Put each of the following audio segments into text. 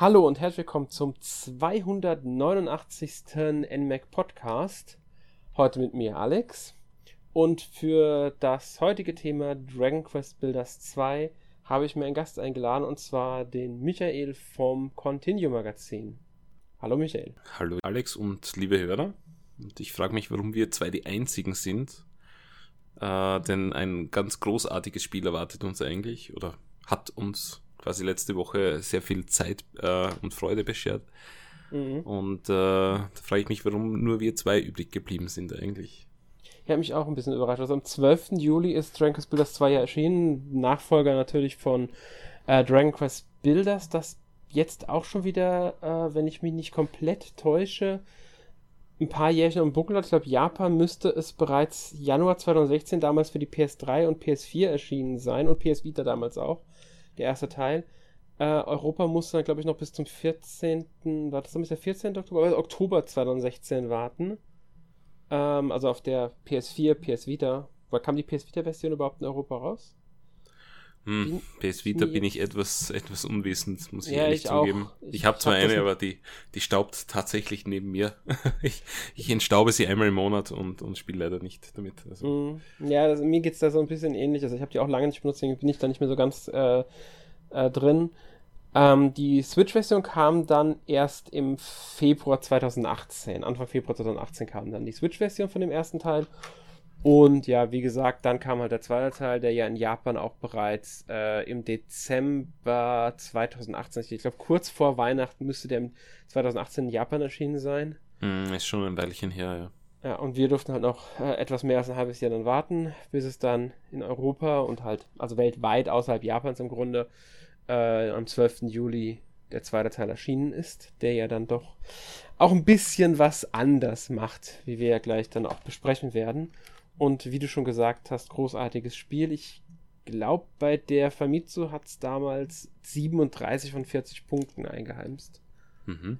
Hallo und herzlich willkommen zum 289. NMAC Podcast. Heute mit mir Alex. Und für das heutige Thema Dragon Quest Builders 2 habe ich mir einen Gast eingeladen und zwar den Michael vom Continue Magazin. Hallo Michael. Hallo Alex und liebe Hörer. Und ich frage mich, warum wir zwei die einzigen sind. Äh, denn ein ganz großartiges Spiel erwartet uns eigentlich oder hat uns quasi letzte Woche sehr viel Zeit äh, und Freude beschert. Mhm. Und äh, da frage ich mich, warum nur wir zwei übrig geblieben sind eigentlich. Ich habe mich auch ein bisschen überrascht. Also am 12. Juli ist Dragon Quest Builders 2 ja erschienen. Nachfolger natürlich von äh, Dragon Quest Builders, das jetzt auch schon wieder, äh, wenn ich mich nicht komplett täusche, ein paar Jährchen im Buckel hat. Ich glaube, Japan müsste es bereits Januar 2016 damals für die PS3 und PS4 erschienen sein und PS Vita damals auch der erste Teil. Äh, Europa musste dann, glaube ich, noch bis zum 14. War das dann bis der 14. Oktober? Also Oktober 2016 warten. Ähm, also auf der PS4, PS Vita. Weil kam die PS Vita-Version überhaupt in Europa raus? Hm, PS Vita bin ich etwas, etwas unwissend, muss ich ja, ehrlich ich zugeben. Auch. Ich, ich habe zwar hab eine, aber die, die staubt tatsächlich neben mir. ich, ich entstaube sie einmal im Monat und, und spiele leider nicht damit. Also. Hm, ja, das, mir es da so ein bisschen ähnlich. Also ich habe die auch lange nicht benutzt, deswegen bin ich da nicht mehr so ganz äh, äh, drin. Ähm, die Switch-Version kam dann erst im Februar 2018. Anfang Februar 2018 kam dann die Switch-Version von dem ersten Teil. Und ja, wie gesagt, dann kam halt der zweite Teil, der ja in Japan auch bereits äh, im Dezember 2018, ich glaube kurz vor Weihnachten müsste der 2018 in Japan erschienen sein. Mm, ist schon ein Weilchen her, ja. Ja, und wir durften halt noch äh, etwas mehr als ein halbes Jahr dann warten, bis es dann in Europa und halt, also weltweit außerhalb Japans im Grunde, äh, am 12. Juli der zweite Teil erschienen ist, der ja dann doch auch ein bisschen was anders macht, wie wir ja gleich dann auch besprechen werden. Und wie du schon gesagt hast, großartiges Spiel. Ich glaube, bei der Famitsu hat es damals 37 von 40 Punkten eingeheimst. Mhm.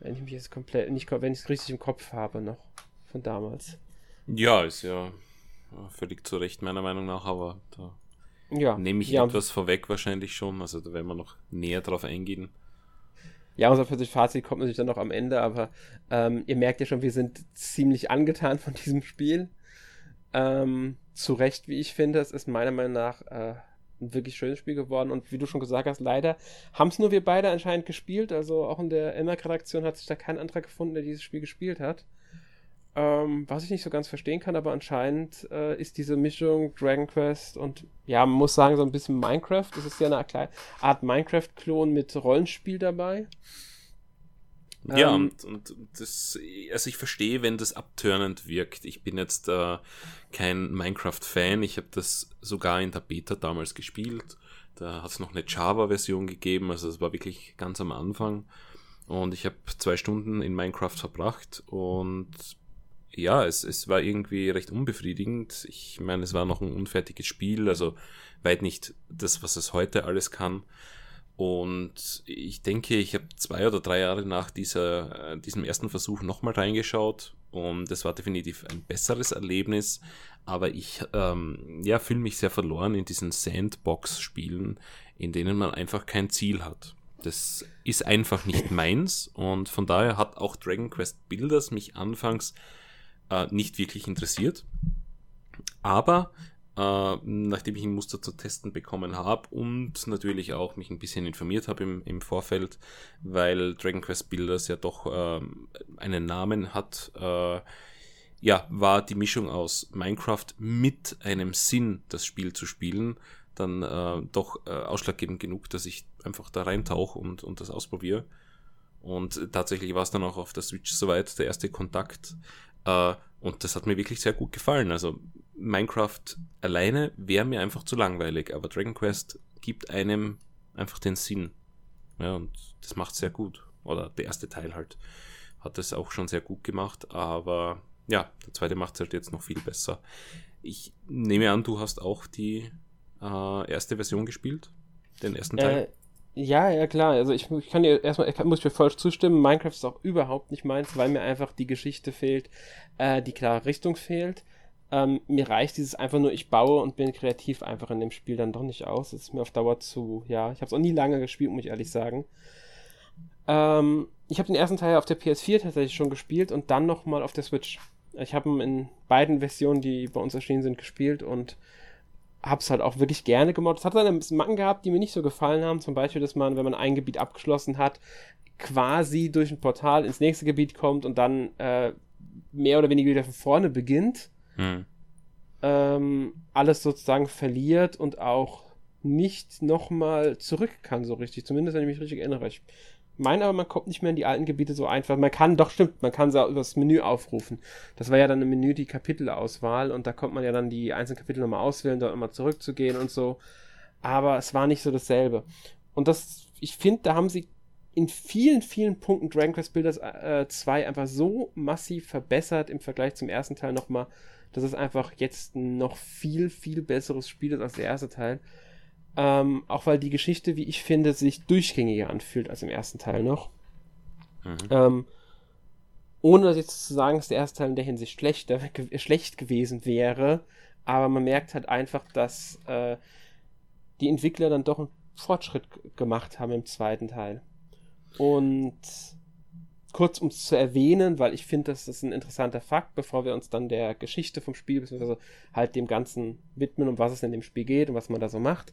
Wenn ich mich jetzt komplett, nicht, wenn ich es richtig im Kopf habe noch von damals. Ja, ist ja völlig zu Recht meiner Meinung nach, aber da ja, nehme ich ja, etwas vorweg wahrscheinlich schon. Also da werden wir noch näher drauf eingehen. Ja, unser Fazit kommt natürlich dann noch am Ende, aber ähm, ihr merkt ja schon, wir sind ziemlich angetan von diesem Spiel. Ähm, zu Recht, wie ich finde. Es ist meiner Meinung nach äh, ein wirklich schönes Spiel geworden. Und wie du schon gesagt hast, leider haben es nur wir beide anscheinend gespielt. Also auch in der Emmerk-Redaktion hat sich da kein anderer gefunden, der dieses Spiel gespielt hat. Ähm, was ich nicht so ganz verstehen kann, aber anscheinend äh, ist diese Mischung Dragon Quest und ja, man muss sagen, so ein bisschen Minecraft. Das ist ja eine Art Minecraft-Klon mit Rollenspiel dabei. Ja, ähm, und, und das, also ich verstehe, wenn das abtörnend wirkt. Ich bin jetzt äh, kein Minecraft-Fan. Ich habe das sogar in der Beta damals gespielt. Da hat es noch eine Java-Version gegeben, also es war wirklich ganz am Anfang. Und ich habe zwei Stunden in Minecraft verbracht und ja, es, es war irgendwie recht unbefriedigend. Ich meine, es war noch ein unfertiges Spiel, also weit nicht das, was es heute alles kann. Und ich denke, ich habe zwei oder drei Jahre nach dieser, äh, diesem ersten Versuch nochmal reingeschaut und das war definitiv ein besseres Erlebnis. Aber ich ähm, ja, fühle mich sehr verloren in diesen Sandbox-Spielen, in denen man einfach kein Ziel hat. Das ist einfach nicht meins und von daher hat auch Dragon Quest Builders mich anfangs äh, nicht wirklich interessiert. Aber äh, nachdem ich ein Muster zu testen bekommen habe und natürlich auch mich ein bisschen informiert habe im, im Vorfeld, weil Dragon Quest Builders ja doch äh, einen Namen hat, äh, ja, war die Mischung aus Minecraft mit einem Sinn, das Spiel zu spielen, dann äh, doch äh, ausschlaggebend genug, dass ich einfach da reintauche und, und das ausprobiere. Und tatsächlich war es dann auch auf der Switch soweit der erste Kontakt. Äh, und das hat mir wirklich sehr gut gefallen. Also Minecraft alleine wäre mir einfach zu langweilig, aber Dragon Quest gibt einem einfach den Sinn. Ja, und das macht sehr gut. Oder der erste Teil halt hat es auch schon sehr gut gemacht, aber ja, der zweite macht es halt jetzt noch viel besser. Ich nehme an, du hast auch die äh, erste Version gespielt, den ersten Teil. Äh, ja, ja, klar. Also ich, ich kann dir erstmal, ich muss mir voll zustimmen. Minecraft ist auch überhaupt nicht meins, weil mir einfach die Geschichte fehlt, äh, die klare Richtung fehlt. Ähm, mir reicht dieses einfach nur, ich baue und bin kreativ einfach in dem Spiel dann doch nicht aus. Das ist mir auf Dauer zu, ja, ich habe es auch nie lange gespielt, muss ich ehrlich sagen. Ähm, ich habe den ersten Teil auf der PS4 tatsächlich schon gespielt und dann nochmal auf der Switch. Ich habe ihn in beiden Versionen, die bei uns erschienen sind, gespielt und habe es halt auch wirklich gerne gemoddet. Es hat dann ein bisschen Macken gehabt, die mir nicht so gefallen haben. Zum Beispiel, dass man, wenn man ein Gebiet abgeschlossen hat, quasi durch ein Portal ins nächste Gebiet kommt und dann äh, mehr oder weniger wieder von vorne beginnt. Hm. Ähm, alles sozusagen verliert und auch nicht nochmal zurück kann so richtig. Zumindest, wenn ich mich richtig erinnere. Ich meine aber, man kommt nicht mehr in die alten Gebiete so einfach. Man kann, doch stimmt, man kann sie auch übers Menü aufrufen. Das war ja dann im Menü die Kapitelauswahl und da konnte man ja dann die einzelnen Kapitel nochmal auswählen, dort nochmal zurückzugehen und so. Aber es war nicht so dasselbe. Und das, ich finde, da haben sie in vielen, vielen Punkten Dragon Quest Builders äh, 2 einfach so massiv verbessert im Vergleich zum ersten Teil nochmal, dass es einfach jetzt noch viel, viel besseres Spiel ist als der erste Teil. Ähm, auch weil die Geschichte, wie ich finde, sich durchgängiger anfühlt als im ersten Teil noch. Mhm. Ähm, ohne jetzt zu sagen, dass der erste Teil in der Hinsicht schlechter, schlecht gewesen wäre, aber man merkt halt einfach, dass äh, die Entwickler dann doch einen Fortschritt gemacht haben im zweiten Teil. Und kurz um es zu erwähnen, weil ich finde, das ist ein interessanter Fakt, bevor wir uns dann der Geschichte vom Spiel, beziehungsweise halt dem Ganzen widmen, um was es in dem Spiel geht und was man da so macht.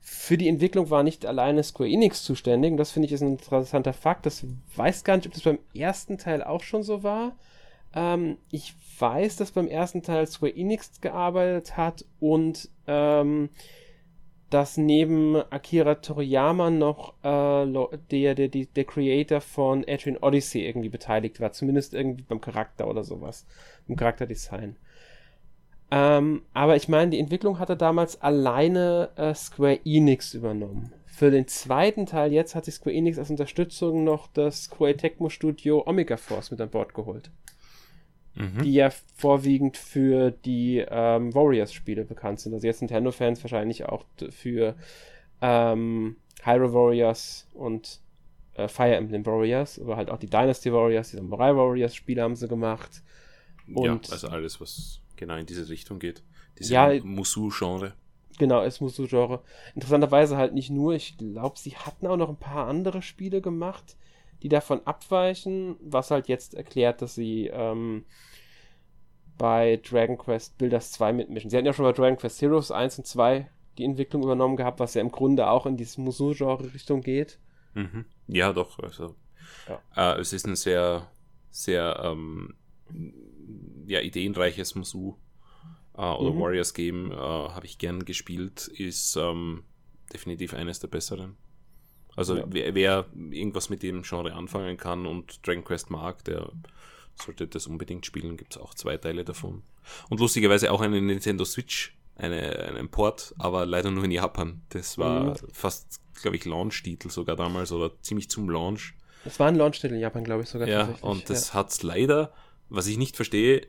Für die Entwicklung war nicht alleine Square Enix zuständig, und das finde ich ist ein interessanter Fakt. Das weiß gar nicht, ob das beim ersten Teil auch schon so war. Ähm, ich weiß, dass beim ersten Teil Square Enix gearbeitet hat und ähm, dass neben Akira Toriyama noch äh, der, der, der, der Creator von Adrian Odyssey irgendwie beteiligt war. Zumindest irgendwie beim Charakter oder sowas. Im Charakterdesign. Ähm, aber ich meine, die Entwicklung hatte damals alleine äh, Square Enix übernommen. Für den zweiten Teil jetzt hat sich Square Enix als Unterstützung noch das Koei Tecmo Studio Omega Force mit an Bord geholt mhm. die ja vorwiegend für die ähm, Warriors-Spiele bekannt sind. Also jetzt Nintendo-Fans wahrscheinlich auch für ähm, Hyrule Warriors und äh, Fire Emblem Warriors, aber halt auch die Dynasty Warriors, die Samurai Warriors-Spiele haben sie gemacht. Und ja, also alles, was genau in diese Richtung geht. Diese ja, Musu-Genre. Genau, ist Musu-Genre. Interessanterweise halt nicht nur, ich glaube, sie hatten auch noch ein paar andere Spiele gemacht die davon abweichen, was halt jetzt erklärt, dass sie ähm, bei Dragon Quest Builders 2 mitmischen. Sie hatten ja schon bei Dragon Quest Heroes 1 und 2 die Entwicklung übernommen gehabt, was ja im Grunde auch in diese Musou-Genre-Richtung geht. Mhm. Ja, doch. Also, ja. Äh, es ist ein sehr, sehr ähm, ja, ideenreiches Musou äh, oder mhm. Warriors-Game. Äh, Habe ich gern gespielt. Ist ähm, definitiv eines der besseren. Also ja. wer, wer, irgendwas mit dem Genre anfangen kann und Dragon Quest mag, der sollte das unbedingt spielen. Gibt es auch zwei Teile davon. Und lustigerweise auch eine Nintendo Switch, eine, einen Port, aber leider nur in Japan. Das war mhm. fast, glaube ich, Launch-Titel sogar damals oder ziemlich zum Launch. Es war ein Launch-Titel in Japan, glaube ich, sogar. Ja, und das ja. hat es leider, was ich nicht verstehe,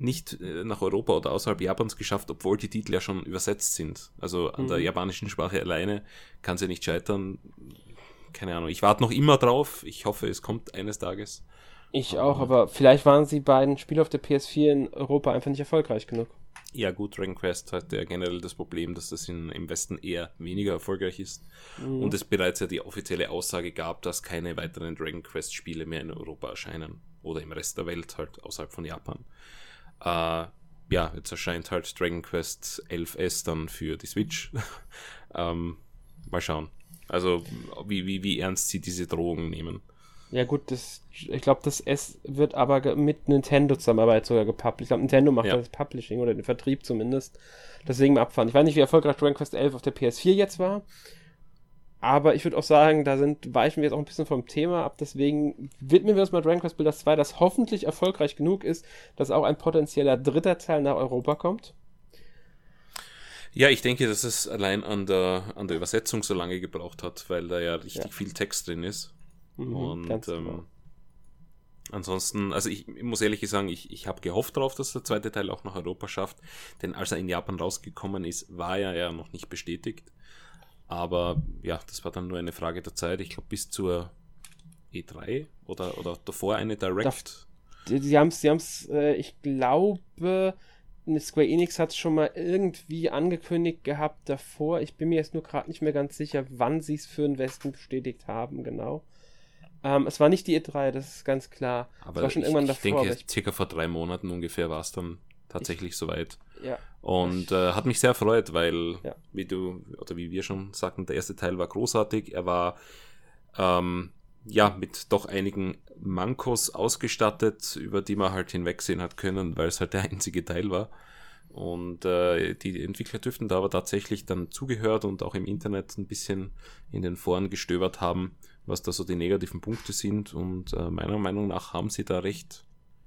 nicht äh, nach Europa oder außerhalb Japans geschafft, obwohl die Titel ja schon übersetzt sind. Also an mhm. der japanischen Sprache alleine kann sie ja nicht scheitern keine Ahnung. Ich warte noch immer drauf. Ich hoffe, es kommt eines Tages. Ich auch, aber vielleicht waren sie beiden Spiele auf der PS4 in Europa einfach nicht erfolgreich genug. Ja, gut, Dragon Quest hat ja generell das Problem, dass das in, im Westen eher weniger erfolgreich ist. Mhm. Und es bereits ja die offizielle Aussage gab, dass keine weiteren Dragon Quest Spiele mehr in Europa erscheinen. Oder im Rest der Welt halt, außerhalb von Japan. Äh, ja, jetzt erscheint halt Dragon Quest 11S dann für die Switch. ähm, mal schauen. Also wie, wie, wie ernst sie diese Drohungen nehmen. Ja gut, das, ich glaube, das S wird aber mit Nintendo Zusammenarbeit sogar gepublished. Ich glaube, Nintendo macht ja. das Publishing oder den Vertrieb zumindest. Deswegen abfahren. Ich weiß nicht, wie erfolgreich Dragon Quest 11 auf der PS4 jetzt war. Aber ich würde auch sagen, da sind, weichen wir jetzt auch ein bisschen vom Thema ab. Deswegen widmen wir uns mal Dragon Quest Builders 2, das hoffentlich erfolgreich genug ist, dass auch ein potenzieller dritter Teil nach Europa kommt. Ja, ich denke, dass es allein an der, an der Übersetzung so lange gebraucht hat, weil da ja richtig ja. viel Text drin ist. Mhm, und ähm, ansonsten, also ich, ich, muss ehrlich sagen, ich, ich habe gehofft darauf, dass der zweite Teil auch nach Europa schafft, denn als er in Japan rausgekommen ist, war er ja noch nicht bestätigt. Aber ja, das war dann nur eine Frage der Zeit. Ich glaube, bis zur E3 oder, oder davor eine Direct. sie haben es, haben's, äh, ich glaube, Square Enix hat es schon mal irgendwie angekündigt gehabt davor. Ich bin mir jetzt nur gerade nicht mehr ganz sicher, wann sie es für den Westen bestätigt haben, genau. Ähm, es war nicht die E3, das ist ganz klar. Aber es war schon ich, irgendwann ich davor. denke, aber ich, circa vor drei Monaten ungefähr war es dann tatsächlich soweit. ja, Und äh, hat mich sehr erfreut, weil, Ja. wie du, oder wie wir schon sagten, der erste Teil war großartig. Er war ähm, ja mit doch einigen Mankos ausgestattet, über die man halt hinwegsehen hat können, weil es halt der einzige Teil war. Und äh, die Entwickler dürften da aber tatsächlich dann zugehört und auch im Internet ein bisschen in den Foren gestöbert haben, was da so die negativen Punkte sind. Und äh, meiner Meinung nach haben sie da recht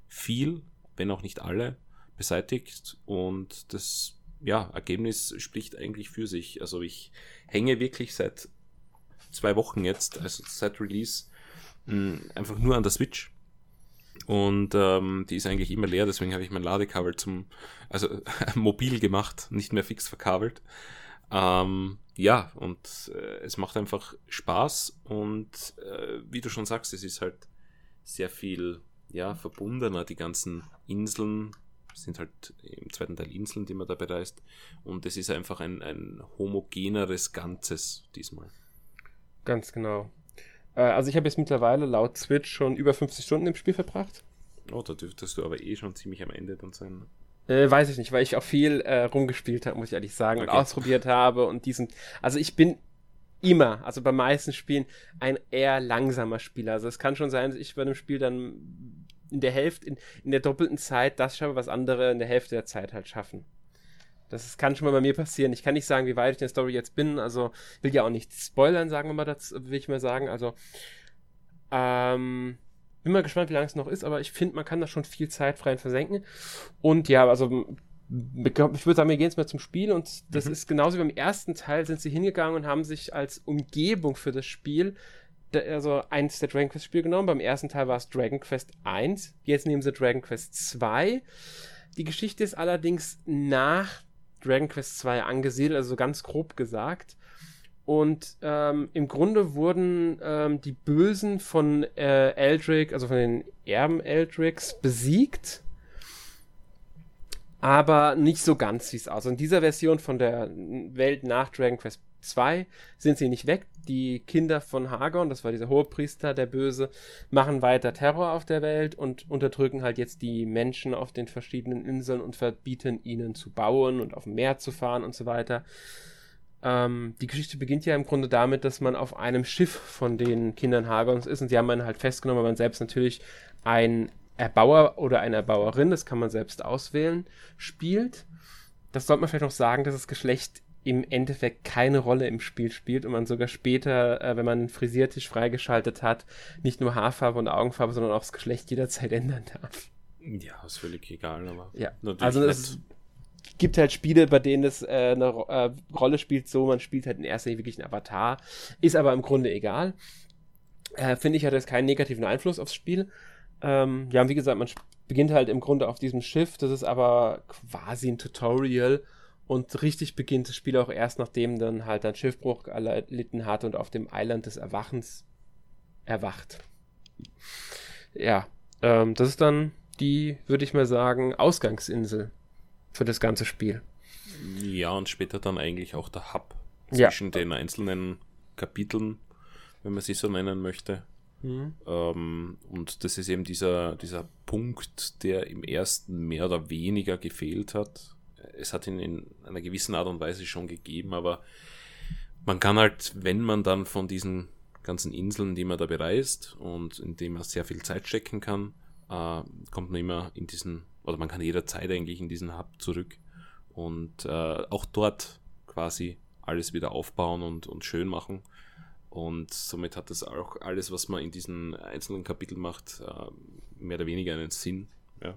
viel, wenn auch nicht alle, beseitigt. Und das ja, Ergebnis spricht eigentlich für sich. Also ich hänge wirklich seit zwei Wochen jetzt, also seit Release, mh, einfach nur an der Switch. Und ähm, die ist eigentlich immer leer, deswegen habe ich mein Ladekabel zum, also mobil gemacht, nicht mehr fix verkabelt. Ähm, ja, und äh, es macht einfach Spaß und äh, wie du schon sagst, es ist halt sehr viel ja, verbundener, die ganzen Inseln sind halt im zweiten Teil Inseln, die man da bereist. Und es ist einfach ein, ein homogeneres Ganzes diesmal. Ganz genau. Äh, also ich habe jetzt mittlerweile laut Switch schon über 50 Stunden im Spiel verbracht. Oh, da dürftest du aber eh schon ziemlich am Ende dann sein. Äh, weiß ich nicht, weil ich auch viel äh, rumgespielt habe, muss ich ehrlich sagen, und Okay. ausprobiert habe und diesen. Also ich bin immer, also bei meisten Spielen, ein eher langsamer Spieler. Also es kann schon sein, dass ich bei einem Spiel dann in der Hälfte, in, in der doppelten Zeit das schaffe, was andere in der Hälfte der Zeit halt schaffen. Das kann schon mal bei mir passieren. Ich kann nicht sagen, wie weit ich in der Story jetzt bin. Also will ja auch nicht spoilern, sagen wir mal, das will ich mal sagen. Also ähm, bin mal gespannt, wie lange es noch ist, aber ich finde, man kann da schon viel Zeit frei versenken. Und ja, also ich würde sagen, wir gehen jetzt mal zum Spiel und das Mhm. ist genauso wie beim ersten Teil, sind sie hingegangen und haben sich als Umgebung für das Spiel also eins der Dragon Quest Spiele genommen. Beim ersten Teil war es Dragon Quest 1, jetzt nehmen sie Dragon Quest 2. Die Geschichte ist allerdings nach Dragon Quest 2 angesiedelt, also ganz grob gesagt. Und ähm, im Grunde wurden ähm, die Bösen von äh, Eldrick, also von den Erben Eldricks, besiegt. Aber nicht so ganz, wie es aussieht. In dieser Version von der Welt nach Dragon Quest 2 sind sie nicht weg. Die Kinder von Hagon, das war dieser Hohepriester, der Böse, machen weiter Terror auf der Welt und unterdrücken halt jetzt die Menschen auf den verschiedenen Inseln und verbieten ihnen zu bauen und auf dem Meer zu fahren und so weiter. Ähm, die Geschichte beginnt ja im Grunde damit, dass man auf einem Schiff von den Kindern Hagons ist und sie haben einen halt festgenommen, weil man selbst natürlich ein Erbauer oder eine Erbauerin, das kann man selbst auswählen, spielt. Das sollte man vielleicht noch sagen, dass das Geschlecht im Endeffekt keine Rolle im Spiel spielt und man sogar später, äh, wenn man einen Frisiertisch freigeschaltet hat, nicht nur Haarfarbe und Augenfarbe, sondern auch das Geschlecht jederzeit ändern darf. Ja, ist völlig egal, aber Ja, also es gibt halt Spiele, bei denen es äh, eine Ro äh, Rolle spielt, so man spielt halt in erster Linie wirklich einen Avatar, ist aber im Grunde egal. Äh, Finde ich, hat das keinen negativen Einfluss aufs Spiel. Ähm, ja, und wie gesagt, man beginnt halt im Grunde auf diesem Schiff, das ist aber quasi ein Tutorial und richtig beginnt das Spiel auch erst, nachdem dann halt ein Schiffbruch erlitten hat und auf dem Eiland des Erwachens erwacht. Ja, ähm, das ist dann die, würde ich mal sagen, Ausgangsinsel für das ganze Spiel. Ja, und später dann eigentlich auch der Hub Ja. zwischen den einzelnen Kapiteln, wenn man sie so nennen möchte. Ähm, und das ist eben dieser, dieser Punkt, der im ersten mehr oder weniger gefehlt hat. Es hat ihn in einer gewissen Art und Weise schon gegeben, aber man kann halt, wenn man dann von diesen ganzen Inseln, die man da bereist und in dem man sehr viel Zeit stecken kann, äh, kommt man immer in diesen, oder man kann jederzeit eigentlich in diesen Hub zurück und äh, auch dort quasi alles wieder aufbauen und, und schön machen. Und somit hat das auch alles, was man in diesen einzelnen Kapiteln macht, äh, mehr oder weniger einen Sinn. Ja.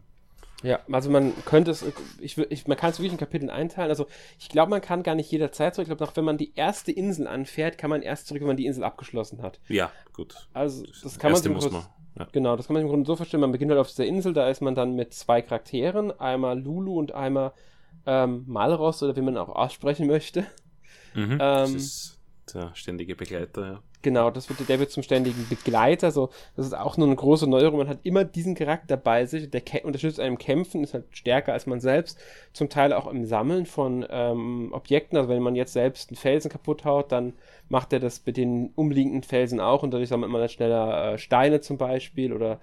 Ja, also man könnte es, ich, ich, man kann es wirklich in Kapiteln einteilen. Also ich glaube, man kann gar nicht jederzeit zurück. Ich glaube, noch wenn man die erste Insel anfährt, kann man erst zurück, wenn man die Insel abgeschlossen hat. ja, gut. Also das, Das kann man erste sich muss kurz- man. Ja. Genau, das kann man im Grunde so verstehen. Man beginnt halt auf dieser Insel, da ist man dann mit zwei Charakteren, einmal Lulu und einmal ähm, Malros oder wie man auch aussprechen möchte. Mhm. das Ähm, ist der ständige Begleiter, ja. Genau, das wird, der wird zum ständigen Begleiter. So, das ist auch nur eine große Neuerung. Man hat immer diesen Charakter bei sich. Der unterstützt einem Kämpfen, ist halt stärker als man selbst. Zum Teil auch im Sammeln von ähm, Objekten. Also wenn man jetzt selbst einen Felsen kaputt haut, dann macht er das mit den umliegenden Felsen auch und dadurch sammelt man dann schneller äh, Steine zum Beispiel oder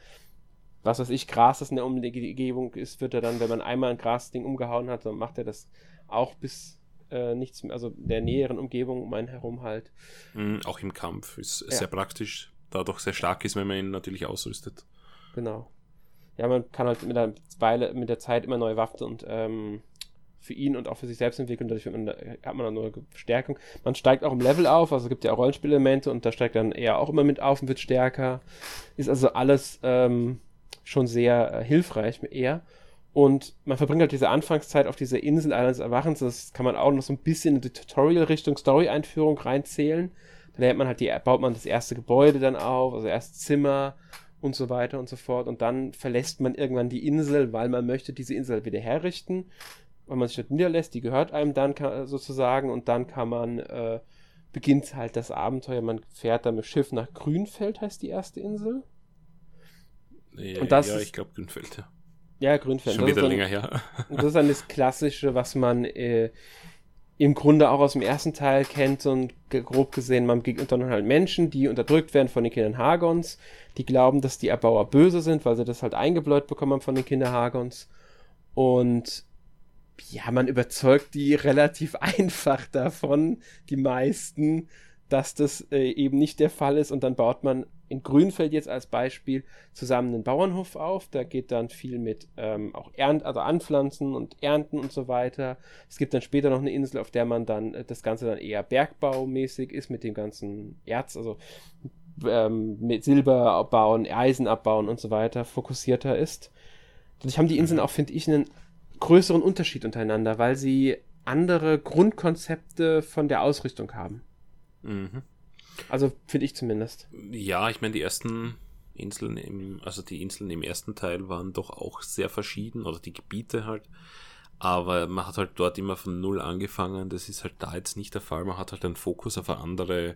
was weiß ich, Gras, das in der Umgebung ist, wird er dann, wenn man einmal ein Grasding umgehauen hat, dann macht er das auch bis äh, nichts, also der näheren Umgebung um einen herum halt. Mhm, auch im Kampf ist ja. sehr praktisch, da doch sehr stark ist, wenn man ihn natürlich ausrüstet. Genau. Ja, man kann halt mit der Weile, mit der Zeit immer neue Waffen und ähm, für ihn und auch für sich selbst entwickeln. Dadurch man, hat man dann nur Verstärkung. Man steigt auch im Level auf, also es gibt ja auch Rollenspielelemente und da steigt dann eher auch immer mit auf und wird stärker. Ist also alles ähm, schon sehr äh, hilfreich eher. Und man verbringt halt diese Anfangszeit auf dieser Insel eines Erwachens. Das kann man auch noch so ein bisschen in die Tutorial-Richtung Story-Einführung reinzählen. Da lernt man halt die, baut man das erste Gebäude dann auf, also erst Zimmer und so weiter und so fort. Und dann verlässt man irgendwann die Insel, weil man möchte diese Insel wieder herrichten. Weil man sich dort niederlässt, die gehört einem dann sozusagen. Und dann kann man, äh, beginnt halt das Abenteuer. Man fährt dann mit Schiff nach Grünfeld, heißt die erste Insel. Ja, und das ja ich glaube Grünfeld, ja. Ja, Grünfeld. Schon wieder dann, länger her. das ist dann das Klassische, was man äh, im Grunde auch aus dem ersten Teil kennt und grob gesehen, man begegnet dann halt Menschen, die unterdrückt werden von den Kindern Hagons, die glauben, dass die Erbauer böse sind, weil sie das halt eingebläut bekommen haben von den Kindern Hagons. Und ja, man überzeugt die relativ einfach davon, die meisten, dass das äh, eben nicht der Fall ist und dann baut man in Grünfeld jetzt als Beispiel zusammen einen Bauernhof auf. Da geht dann viel mit ähm, auch Ernt, also Anpflanzen und Ernten und so weiter. Es gibt dann später noch eine Insel, auf der man dann äh, das Ganze dann eher bergbaumäßig ist mit dem ganzen Erz, also ähm, mit Silber abbauen, Eisen abbauen und so weiter fokussierter ist. Dadurch haben die Inseln auch, finde ich, einen größeren Unterschied untereinander, weil sie andere Grundkonzepte von der Ausrichtung haben. Mhm. Also finde ich zumindest. Ja, ich meine, die ersten Inseln im, also die Inseln im ersten Teil waren doch auch sehr verschieden, oder die Gebiete halt. Aber man hat halt dort immer von null angefangen. Das ist halt da jetzt nicht der Fall. Man hat halt einen Fokus auf eine andere,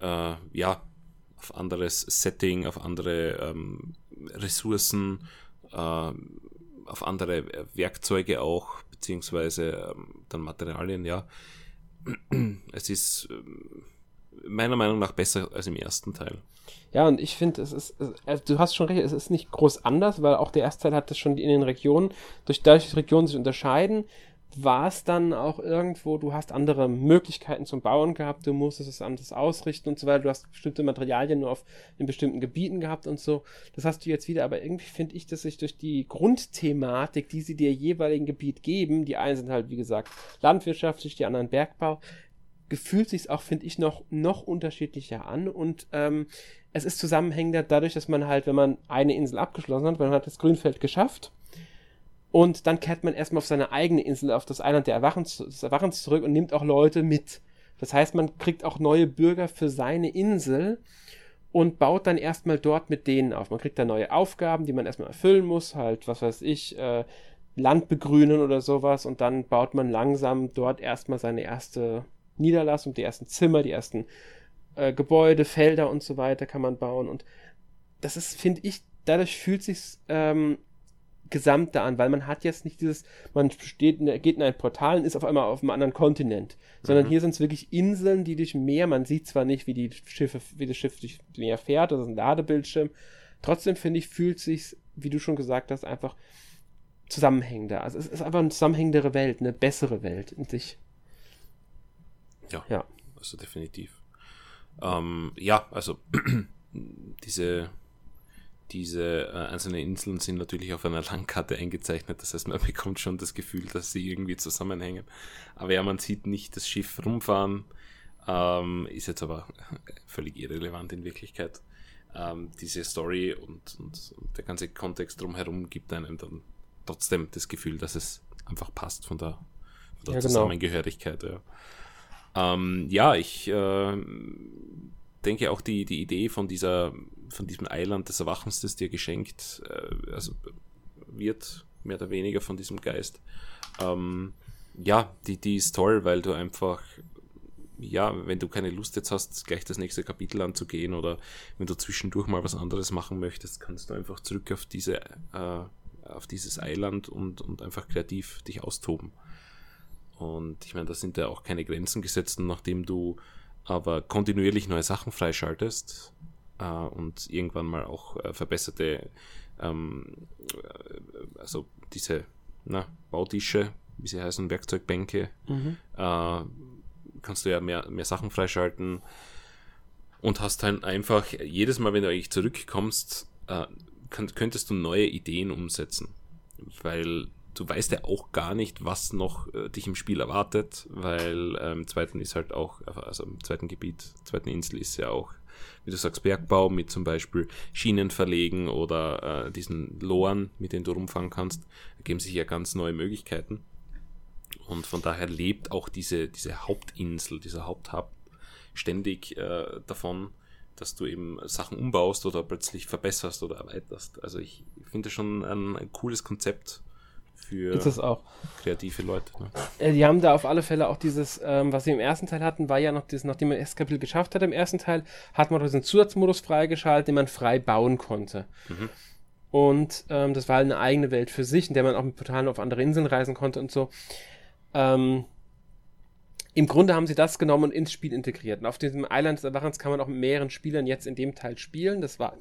äh, ja, auf anderes Setting, auf andere ähm, Ressourcen, äh, auf andere Werkzeuge auch, beziehungsweise ähm, dann Materialien, ja. Es ist ähm, meiner Meinung nach besser als im ersten Teil. Ja, und ich finde, es ist, also du hast schon recht, es ist nicht groß anders, weil auch der erste Teil hat das schon in den Regionen, durch dadurch, dass die Regionen sich unterscheiden, war es dann auch irgendwo, du hast andere Möglichkeiten zum Bauen gehabt, du musstest es anders ausrichten und so weiter, du hast bestimmte Materialien nur auf in bestimmten Gebieten gehabt und so. Das hast du jetzt wieder, aber irgendwie finde ich, dass sich durch die Grundthematik, die sie dir jeweiligen Gebiet geben, die einen sind halt, wie gesagt, landwirtschaftlich, die anderen Bergbau, gefühlt sich auch, finde ich, noch, noch unterschiedlicher an und ähm, es ist zusammenhängender dadurch, dass man halt, wenn man eine Insel abgeschlossen hat, man hat das Grünfeld geschafft und dann kehrt man erstmal auf seine eigene Insel, auf das Eiland der Erwachens, des Erwachens zurück und nimmt auch Leute mit. Das heißt, man kriegt auch neue Bürger für seine Insel und baut dann erstmal dort mit denen auf. Man kriegt da neue Aufgaben, die man erstmal erfüllen muss, halt, was weiß ich, äh, Land begrünen oder sowas und dann baut man langsam dort erstmal seine erste Niederlassung, die ersten Zimmer, die ersten äh, Gebäude, Felder und so weiter kann man bauen. Und das ist, finde ich, dadurch fühlt sich ähm, Gesamte an, weil man hat jetzt nicht dieses, man steht, geht in ein Portal und ist auf einmal auf einem anderen Kontinent, sondern mhm. hier sind es wirklich Inseln, die durch Meer, man sieht zwar nicht, wie die Schiffe, wie das Schiff durch Meer fährt, das ist ein Ladebildschirm, trotzdem finde ich, fühlt sich, wie du schon gesagt hast, einfach zusammenhängender. Also es ist einfach eine zusammenhängendere Welt, eine bessere Welt in sich. Ja, ja. also definitiv. Ähm, ja, also diese, diese äh, einzelnen Inseln sind natürlich auf einer Landkarte eingezeichnet. Das heißt, man bekommt schon das Gefühl, dass sie irgendwie zusammenhängen. Aber ja, man sieht nicht das Schiff rumfahren. Ähm, ist jetzt aber völlig irrelevant in Wirklichkeit. Ähm, diese Story und, und, der ganze Kontext drumherum gibt einem dann trotzdem das Gefühl, dass es einfach passt von der, von der ja, genau. Zusammengehörigkeit. Ja. Ähm, ja, ich äh, denke auch die, die Idee von dieser, von diesem Eiland des Erwachens, das dir geschenkt, äh, also wird mehr oder weniger von diesem Geist. Ähm, ja, die, die ist toll, weil du einfach ja, wenn du keine Lust jetzt hast, gleich das nächste Kapitel anzugehen oder wenn du zwischendurch mal was anderes machen möchtest, kannst du einfach zurück auf diese, äh, auf dieses Eiland und, und einfach kreativ dich austoben. Und ich meine, da sind ja auch keine Grenzen gesetzt, nachdem du aber kontinuierlich neue Sachen freischaltest äh, und irgendwann mal auch äh, verbesserte, ähm, äh, also diese na, Bautische, wie sie heißen, Werkzeugbänke, mhm. äh, kannst du ja mehr, mehr Sachen freischalten und hast dann einfach jedes Mal, wenn du eigentlich zurückkommst, äh, könntest du neue Ideen umsetzen. Weil du weißt ja auch gar nicht, was noch äh, dich im Spiel erwartet, weil äh, im zweiten ist halt auch, also im zweiten Gebiet, zweiten Insel ist ja auch, wie du sagst, Bergbau mit zum Beispiel Schienen verlegen oder äh, diesen Loren, mit denen du rumfahren kannst, ergeben sich ja ganz neue Möglichkeiten. Und von daher lebt auch diese, diese Hauptinsel, dieser Haupthub ständig äh, davon, dass du eben Sachen umbaust oder plötzlich verbesserst oder erweiterst. Also ich finde schon ein, ein cooles Konzept für ist es auch. kreative Leute. Ne? Äh, die haben da auf alle Fälle auch dieses, ähm, was sie im ersten Teil hatten, war ja noch das, nachdem man das Kapitel geschafft hat im ersten Teil, hat man diesen Zusatzmodus freigeschaltet, den man frei bauen konnte. Mhm. Und ähm, das war eine eigene Welt für sich, in der man auch mit Portalen auf andere Inseln reisen konnte und so. Ähm, Im Grunde haben sie das genommen und ins Spiel integriert. Und auf diesem Island des Erwachens kann man auch mit mehreren Spielern jetzt in dem Teil spielen. Das war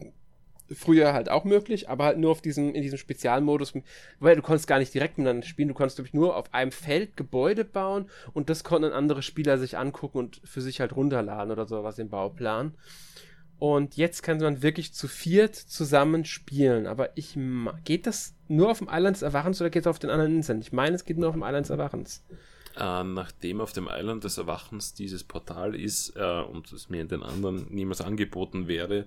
früher halt auch möglich, aber halt nur auf diesem, in diesem Spezialmodus, weil du konntest gar nicht direkt miteinander spielen, du konntest nämlich nur auf einem Feld Gebäude bauen und das konnten andere Spieler sich angucken und für sich halt runterladen oder sowas im Bauplan. Und jetzt kann man wirklich zu viert zusammen spielen. Aber ich geht das nur auf dem Island des Erwachens oder geht es auf den anderen Inseln? Ich meine, es geht nur auf dem Island des Erwachens. Äh, nachdem auf dem Island des Erwachens dieses Portal ist äh, und es mir in den anderen niemals angeboten wäre,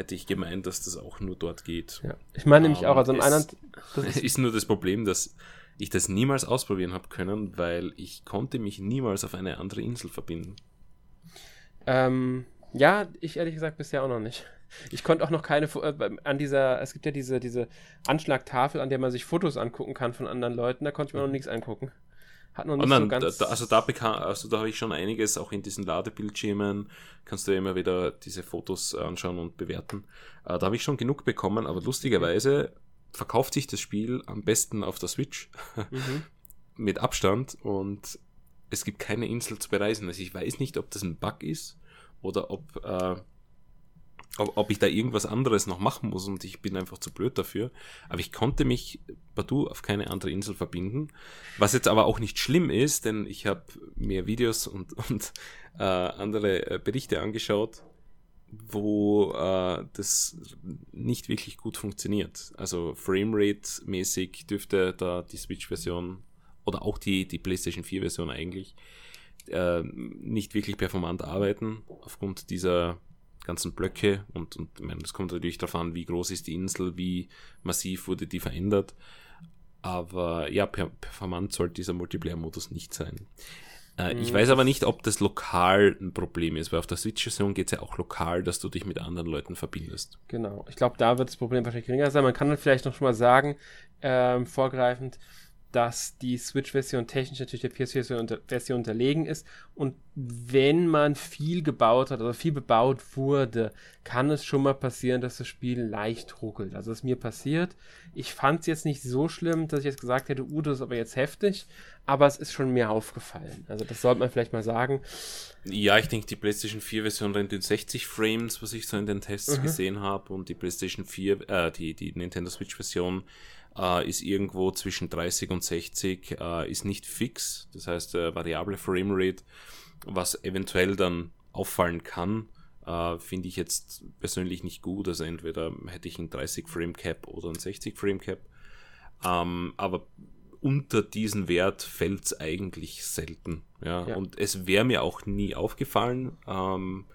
hätte ich gemeint, dass das auch nur dort geht. Ja. Ich meine nämlich auch, also im Island. Das ist nur das Problem, dass ich das niemals ausprobieren habe können, weil ich konnte mich niemals auf eine andere Insel verbinden. Ähm, ja, ich ehrlich gesagt bisher auch noch nicht. Ich konnte auch noch keine äh, an dieser, es gibt ja diese, diese Anschlagtafel, an der man sich Fotos angucken kann von anderen Leuten, da konnte ich mir noch mhm. nichts angucken. Hat noch nicht nein, so ganz. Da, also da bekam, also da habe ich schon einiges, auch in diesen Ladebildschirmen kannst du immer wieder diese Fotos anschauen und bewerten. Äh, da habe ich schon genug bekommen, aber lustigerweise verkauft sich das Spiel am besten auf der Switch mhm. mit Abstand und es gibt keine Insel zu bereisen. Also ich weiß nicht, ob das ein Bug ist oder ob äh, ob, ob ich da irgendwas anderes noch machen muss und ich bin einfach zu blöd dafür. Aber ich konnte mich partout auf keine andere Insel verbinden. Was jetzt aber auch nicht schlimm ist, denn ich habe mir Videos und, und äh, andere äh, Berichte angeschaut, wo äh, das nicht wirklich gut funktioniert. Also Framerate-mäßig dürfte da die Switch-Version oder auch die, die PlayStation 4-Version eigentlich äh, nicht wirklich performant arbeiten aufgrund dieser ganzen Blöcke und, und ich meine, das kommt natürlich darauf an, wie groß ist die Insel, wie massiv wurde die verändert. Aber ja, per performant sollte dieser Multiplayer-Modus nicht sein. Äh, ich mhm. weiß aber nicht, ob das lokal ein Problem ist, weil auf der Switch-Version geht es ja auch lokal, dass du dich mit anderen Leuten verbindest. Genau. Ich glaube, da wird das Problem wahrscheinlich geringer sein. Man kann dann vielleicht noch schon mal sagen, ähm, vorgreifend, dass die Switch-Version technisch natürlich der PS4-Version unterlegen ist. Und wenn man viel gebaut hat, also viel bebaut wurde, kann es schon mal passieren, dass das Spiel leicht ruckelt. Also ist mir passiert. Ich fand es jetzt nicht so schlimm, dass ich jetzt gesagt hätte, uh, das ist aber jetzt heftig. Aber es ist schon mir aufgefallen. Also das sollte man vielleicht mal sagen. Ja, ich denke, die PlayStation 4-Version rennt in 60 Frames, was ich so in den Tests mhm. gesehen habe. Und die PlayStation 4, äh, die, die Nintendo Switch-Version äh, ist irgendwo zwischen 30 und 60, äh, ist nicht fix, das heißt äh, variable Framerate, was eventuell dann auffallen kann, äh, finde ich jetzt persönlich nicht gut. Also entweder hätte ich ein 30 Frame Cap oder ein 60 Frame Cap. Ähm, aber unter diesen Wert fällt es eigentlich selten. Ja? ja. Und es wäre mir auch nie aufgefallen. Ähm,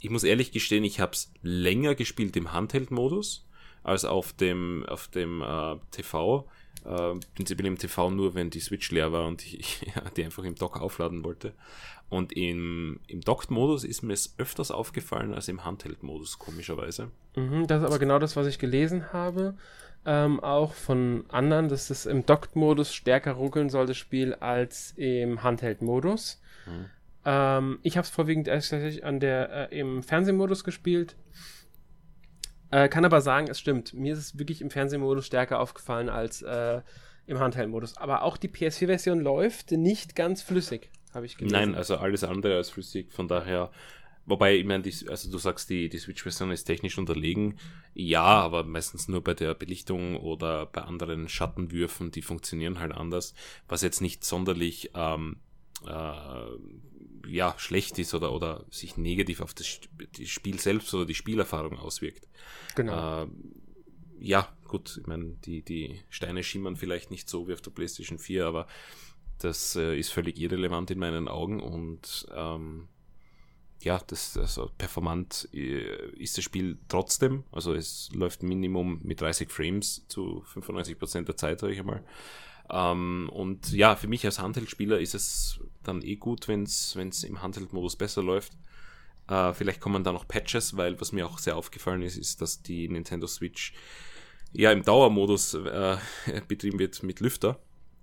ich muss ehrlich gestehen, ich habe es länger gespielt im Handheld-Modus als auf dem, auf dem äh, TV. Äh, prinzipiell im TV nur, wenn die Switch leer war und ich ja, die einfach im Dock aufladen wollte. Und im, im Docked-Modus ist mir es öfters aufgefallen als im Handheld-Modus, komischerweise. Mhm, das ist aber genau das, was ich gelesen habe. Ähm, auch von anderen, dass es im Docked-Modus stärker ruckeln soll, das Spiel, als im Handheld-Modus. Mhm. Ähm, ich habe es vorwiegend tatsächlich an der, äh, im Fernsehmodus gespielt. Äh, kann aber sagen, es stimmt. Mir ist es wirklich im Fernsehmodus stärker aufgefallen als äh, im Handheld-Modus. Aber auch die PS4-Version läuft nicht ganz flüssig, habe ich gelesen. Nein, also alles andere als flüssig. Von daher, wobei, ich meine, also du sagst, die, die Switch-Version ist technisch unterlegen. Ja, aber meistens nur bei der Belichtung oder bei anderen Schattenwürfen, die funktionieren halt anders. Was jetzt nicht sonderlich ähm, äh, ja, schlecht ist oder, oder sich negativ auf das, das Spiel selbst oder die Spielerfahrung auswirkt. Genau. Äh, ja, gut, ich meine, die, die Steine schimmern vielleicht nicht so wie auf der PlayStation 4, aber das äh, ist völlig irrelevant in meinen Augen und ähm, ja, das, also performant äh, ist das Spiel trotzdem. Also es läuft Minimum mit 30 Frames zu 95% der Zeit, sage ich einmal. Ähm, und ja, für mich als Handheldspieler ist es dann eh gut, wenn es im Handheld-Modus besser läuft. Äh, vielleicht kommen da noch Patches, weil was mir auch sehr aufgefallen ist, ist, dass die Nintendo Switch ja im Dauermodus äh, betrieben wird mit Lüfter.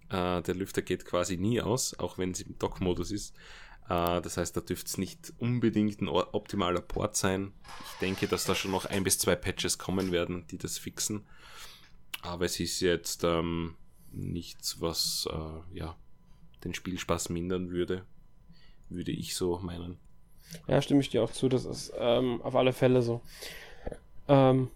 Äh, der Lüfter geht quasi nie aus, auch wenn es im Dock-Modus ist. Äh, das heißt, da dürfte es nicht unbedingt ein optimaler Port sein. Ich denke, dass da schon noch ein bis zwei Patches kommen werden, die das fixen. Aber es ist jetzt ähm, nichts, was äh, ja, den Spielspaß mindern würde, würde ich so meinen. Ja, stimme ich dir auch zu, das ist ähm, auf alle Fälle so. Ähm,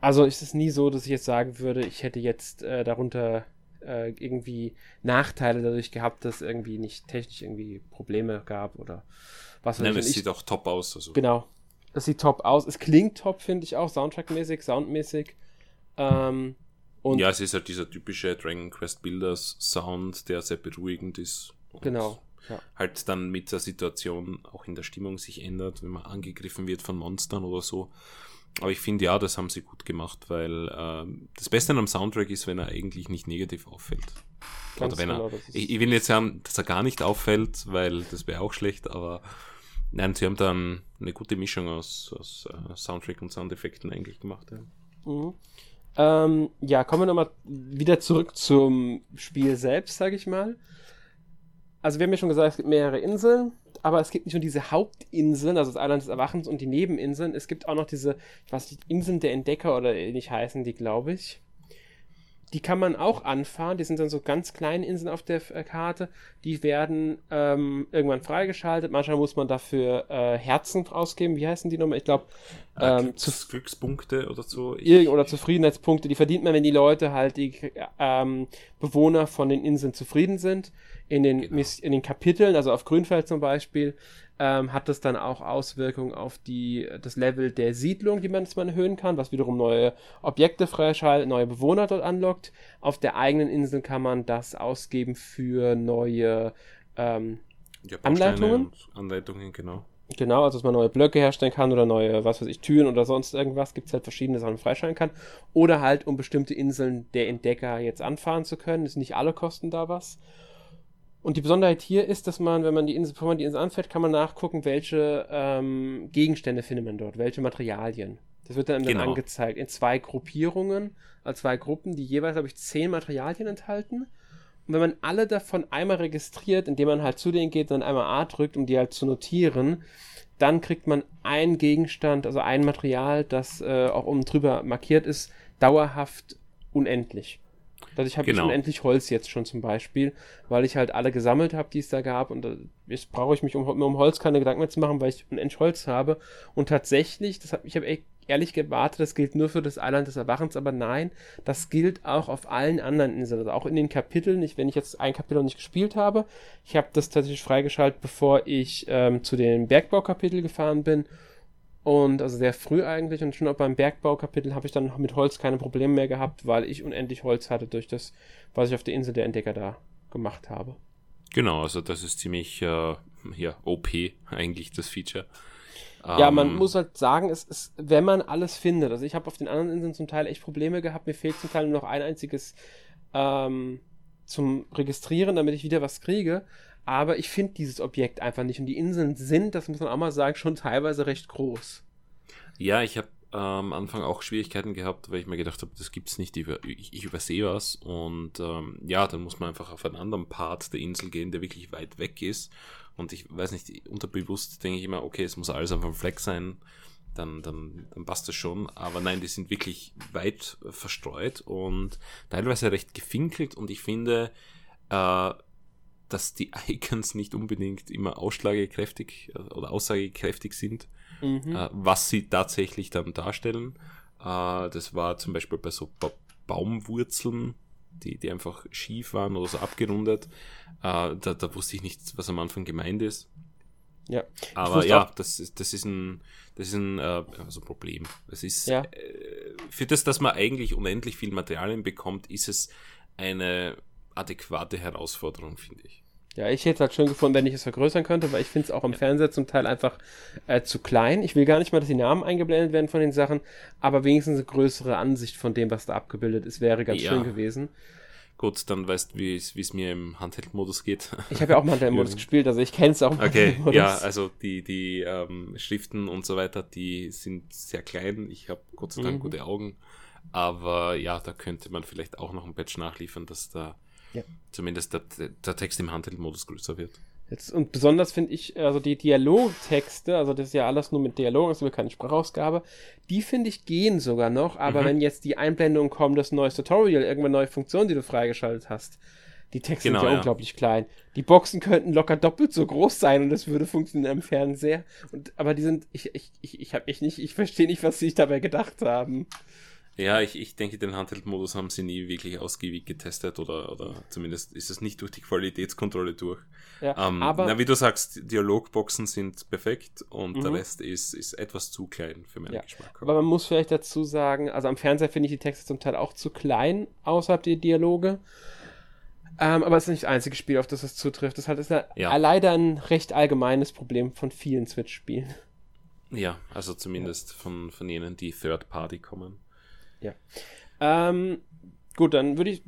also ist es nie so, dass ich jetzt sagen würde, ich hätte jetzt äh, darunter äh, irgendwie Nachteile dadurch gehabt, dass irgendwie nicht technisch irgendwie Probleme gab oder was weiß Nein, es sieht auch top aus. Also. Genau. Es sieht top aus. Es klingt top, finde ich auch, soundtrackmäßig, soundmäßig. Ähm, und ja, es ist halt dieser typische Dragon Quest Builders Sound, der sehr beruhigend ist. Genau. Ja. Halt dann mit der Situation auch in der Stimmung sich ändert, wenn man angegriffen wird von Monstern oder so. Aber ich finde ja, das haben sie gut gemacht, weil äh, das Beste an einem Soundtrack ist, wenn er eigentlich nicht negativ auffällt. Ganz Oder wenn genau, er, ich, ich, will jetzt sagen, dass er gar nicht auffällt, weil das wäre auch schlecht, aber nein, sie haben dann eine gute Mischung aus, aus uh, Soundtrack und Soundeffekten eigentlich gemacht. Ja. Mhm. Ähm, ja, kommen wir nochmal wieder zurück zum Spiel selbst, sage ich mal. Also wir haben ja schon gesagt, es gibt mehrere Inseln, aber es gibt nicht nur diese Hauptinseln, also das Island des Erwachens und die Nebeninseln, es gibt auch noch diese, ich weiß nicht, Inseln der Entdecker oder ähnlich heißen die, glaube ich. Die kann man auch anfahren. Die sind dann so ganz kleine Inseln auf der äh, Karte. Die werden ähm, irgendwann freigeschaltet. Manchmal muss man dafür äh, Herzen ausgeben. Wie heißen die nochmal? Ich glaube, ah, ähm, Glücks Glückspunkte oder so. Ich, oder Zufriedenheitspunkte. Die verdient man, wenn die Leute halt, die ähm, Bewohner von den Inseln zufrieden sind. In den, genau. in den Kapiteln, also auf Grünfeld zum Beispiel, ähm, hat das dann auch Auswirkungen auf die, das Level der Siedlung, die man, das man erhöhen kann, was wiederum neue Objekte freischaltet, neue Bewohner dort anlockt. Auf der eigenen Insel kann man das ausgeben für neue ähm, ja, Anleitungen. Anleitungen, genau. Genau, also dass man neue Blöcke herstellen kann oder neue, was weiß ich, Türen oder sonst irgendwas, gibt es halt verschiedene Sachen freischalten kann. Oder halt, um bestimmte Inseln der Entdecker jetzt anfahren zu können. Ist nicht alle kosten da was. Und die Besonderheit hier ist, dass man, wenn man die Insel, bevor man die Insel anfährt, kann man nachgucken, welche ähm, Gegenstände findet man dort, welche Materialien. Das wird dann, genau. dann angezeigt in zwei Gruppierungen, also zwei Gruppen, die jeweils, glaube ich, zehn Materialien enthalten. Und wenn man alle davon einmal registriert, indem man halt zu denen geht und dann einmal A drückt, um die halt zu notieren, dann kriegt man einen Gegenstand, also ein Material, das äh, auch oben drüber markiert ist, dauerhaft unendlich. Dadurch habe genau. ich unendlich Holz jetzt schon zum Beispiel, weil ich halt alle gesammelt habe, die es da gab. Und jetzt brauche ich mich um, um Holz keine Gedanken mehr zu machen, weil ich unendlich Holz habe. Und tatsächlich, das hab, ich habe ehrlich gewartet, das gilt nur für das Island des Erwachens, aber nein, das gilt auch auf allen anderen Inseln, also auch in den Kapiteln. Ich, wenn ich jetzt ein Kapitel noch nicht gespielt habe, ich habe das tatsächlich freigeschaltet, bevor ich ähm, zu dem Bergbaukapitel gefahren bin. Und also sehr früh eigentlich und schon auch beim Bergbaukapitel habe ich dann mit Holz keine Probleme mehr gehabt, weil ich unendlich Holz hatte durch das, was ich auf der Insel der Entdecker da gemacht habe. Genau, also das ist ziemlich äh, ja, OP eigentlich das Feature. Ja, man ähm, muss halt sagen, es ist, wenn man alles findet, also ich habe auf den anderen Inseln zum Teil echt Probleme gehabt, mir fehlt zum Teil nur noch ein einziges ähm, zum Registrieren, damit ich wieder was kriege aber ich finde dieses Objekt einfach nicht. Und die Inseln sind, das muss man auch mal sagen, schon teilweise recht groß. Ja, ich habe äh, am Anfang auch Schwierigkeiten gehabt, weil ich mir gedacht habe, das gibt's nicht, ich, ich übersehe was. Und ähm, ja, dann muss man einfach auf einen anderen Part der Insel gehen, der wirklich weit weg ist. und ich weiß nicht, unterbewusst denke ich immer, okay, es muss alles auf einem Fleck sein, dann, dann, dann passt das schon. Aber nein, die sind wirklich weit verstreut und teilweise recht gefinkelt und ich finde, äh, dass die Icons nicht unbedingt immer ausschlagekräftig äh, oder aussagekräftig sind, mhm. äh, was sie tatsächlich dann darstellen. Äh, das war zum Beispiel bei so ba Baumwurzeln, die, die einfach schief waren oder so abgerundet. Äh, da, da wusste ich nicht, was am Anfang gemeint ist. Ja. Aber ja, das ist, das ist ein, das ist ein äh, also Problem. Es ist ja. äh, für das, dass man eigentlich unendlich viel Materialien bekommt, ist es eine adäquate Herausforderung, finde ich. Ja, ich hätte es halt schön gefunden, wenn ich es vergrößern könnte, weil ich finde es auch im ja. Fernseher zum Teil einfach äh, zu klein. Ich will gar nicht mal, dass die Namen eingeblendet werden von den Sachen, aber wenigstens eine größere Ansicht von dem, was da abgebildet ist, wäre ganz ja. schön gewesen. Gut, dann weißt du, wie es mir im Handheld-Modus geht. Ich habe ja auch im Handheld-Modus gespielt, also ich kenne es auch im Okay, ja, also die, die ähm, Schriften und so weiter, die sind sehr klein. Ich habe Gott sei Dank mhm. gute Augen. Aber ja, da könnte man vielleicht auch noch ein Patch nachliefern, dass da ja. zumindest der, der Text im Handheld-Modus größer wird. Jetzt, und besonders finde ich, also die Dialogtexte, also das ist ja alles nur mit Dialog, also keine Sprachausgabe, die finde ich gehen sogar noch, aber mhm. wenn jetzt die Einblendungen kommen, das neues Tutorial, irgendeine neue Funktion, die du freigeschaltet hast, die Texte genau, sind ja, ja, unglaublich klein. Die Boxen könnten locker doppelt so groß sein und das würde funktionieren im Fernseher. Und, aber die sind, ich, ich, ich, ich habe mich nicht, ich verstehe nicht, was sie sich dabei gedacht haben. Ja, ich, ich denke, den Handheld-Modus haben sie nie wirklich ausgiebig getestet oder, oder zumindest ist es nicht durch die Qualitätskontrolle durch. Ja, ähm, aber na, wie du sagst, Dialogboxen sind perfekt und mhm. der Rest ist, ist etwas zu klein für meinen ja, Geschmack. Aber man muss vielleicht dazu sagen, also am Fernseher finde ich die Texte zum Teil auch zu klein außerhalb der Dialoge. Ähm, aber es ist nicht das einzige Spiel, auf das es zutrifft. Das ist halt ja. leider ein recht allgemeines Problem von vielen Switch-Spielen. Ja, also zumindest von, von jenen, die Third Party kommen. Ja. Ähm, gut, dann würde ich,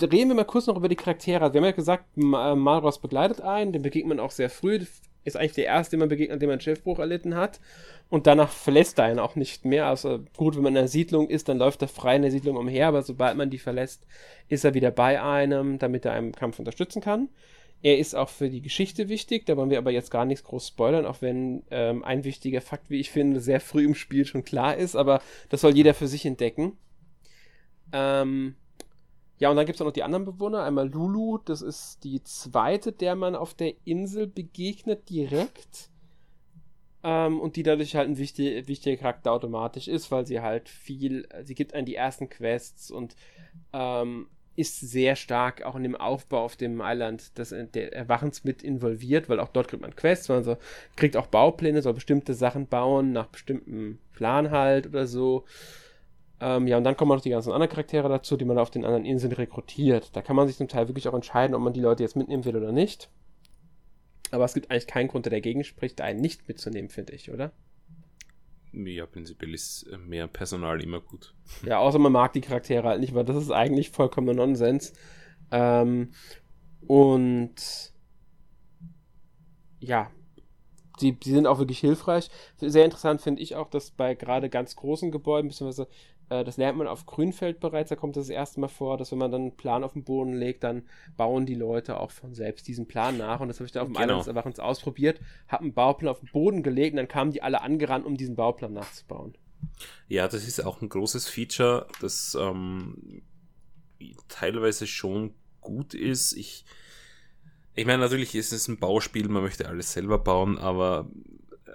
reden wir mal kurz noch über die Charaktere. Also wir haben ja gesagt, äh, Malros begleitet einen, den begegnet man auch sehr früh. Ist eigentlich der erste, den man begegnet, dem man Schiffbruch erlitten hat. Und danach verlässt er einen auch nicht mehr. Also gut, wenn man in einer Siedlung ist, dann läuft er frei in der Siedlung umher, aber sobald man die verlässt, ist er wieder bei einem, damit er einen Kampf unterstützen kann. Er ist auch für die Geschichte wichtig, da wollen wir aber jetzt gar nichts groß spoilern, auch wenn ähm, ein wichtiger Fakt, wie ich finde, sehr früh im Spiel schon klar ist, aber das soll jeder für sich entdecken. Ähm, ja, und dann gibt es auch noch die anderen Bewohner. Einmal Lulu, das ist die zweite, der man auf der Insel begegnet direkt. Ähm, und die dadurch halt ein wichtig, wichtiger Charakter automatisch ist, weil sie halt viel, sie gibt einen die ersten Quests und ähm, ist sehr stark auch in dem Aufbau auf dem Island des Erwachens mit involviert, weil auch dort kriegt man Quests, man so, kriegt auch Baupläne, soll bestimmte Sachen bauen, nach bestimmtem Plan halt oder so. Ähm, ja, und dann kommen noch die ganzen anderen Charaktere dazu, die man auf den anderen Inseln rekrutiert. Da kann man sich zum Teil wirklich auch entscheiden, ob man die Leute jetzt mitnehmen will oder nicht. Aber es gibt eigentlich keinen Grund, der dagegen spricht, einen nicht mitzunehmen, finde ich, oder? Ja, prinzipiell ist äh, mehr Personal immer gut. Ja, außer man mag die Charaktere halt nicht, weil das ist eigentlich vollkommener Nonsens. Ähm, und ja, die, die sind auch wirklich hilfreich. Sehr interessant finde ich auch, dass bei gerade ganz großen Gebäuden, beziehungsweise äh, das lernt man auf Grünfeld bereits, da kommt das, das erste Mal vor, dass wenn man dann einen Plan auf den Boden legt, dann bauen die Leute auch von selbst diesen Plan nach. Und das habe ich da auf dem genau. Des Erwachens ausprobiert, habe einen Bauplan auf den Boden gelegt und dann kamen die alle angerannt, um diesen Bauplan nachzubauen. Ja, das ist auch ein großes Feature, das ähm, teilweise schon gut ist. Ich, ich meine, natürlich ist es ein Bauspiel, man möchte alles selber bauen, aber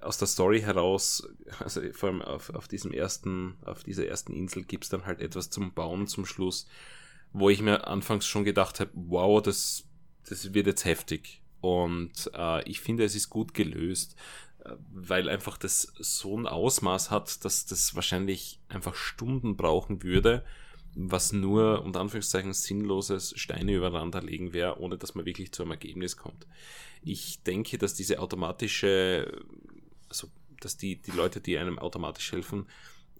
aus der Story heraus, also vor allem auf, auf diesem ersten, auf dieser ersten Insel gibt es dann halt etwas zum Bauen zum Schluss, wo ich mir anfangs schon gedacht habe, wow, das, das wird jetzt heftig. Und äh, ich finde, es ist gut gelöst, äh, weil einfach das so ein Ausmaß hat, dass das wahrscheinlich einfach Stunden brauchen würde, was nur unter Anführungszeichen sinnloses Steine übereinander legen wäre, ohne dass man wirklich zu einem Ergebnis kommt. Ich denke, dass diese automatische also dass die, die Leute, die einem automatisch helfen,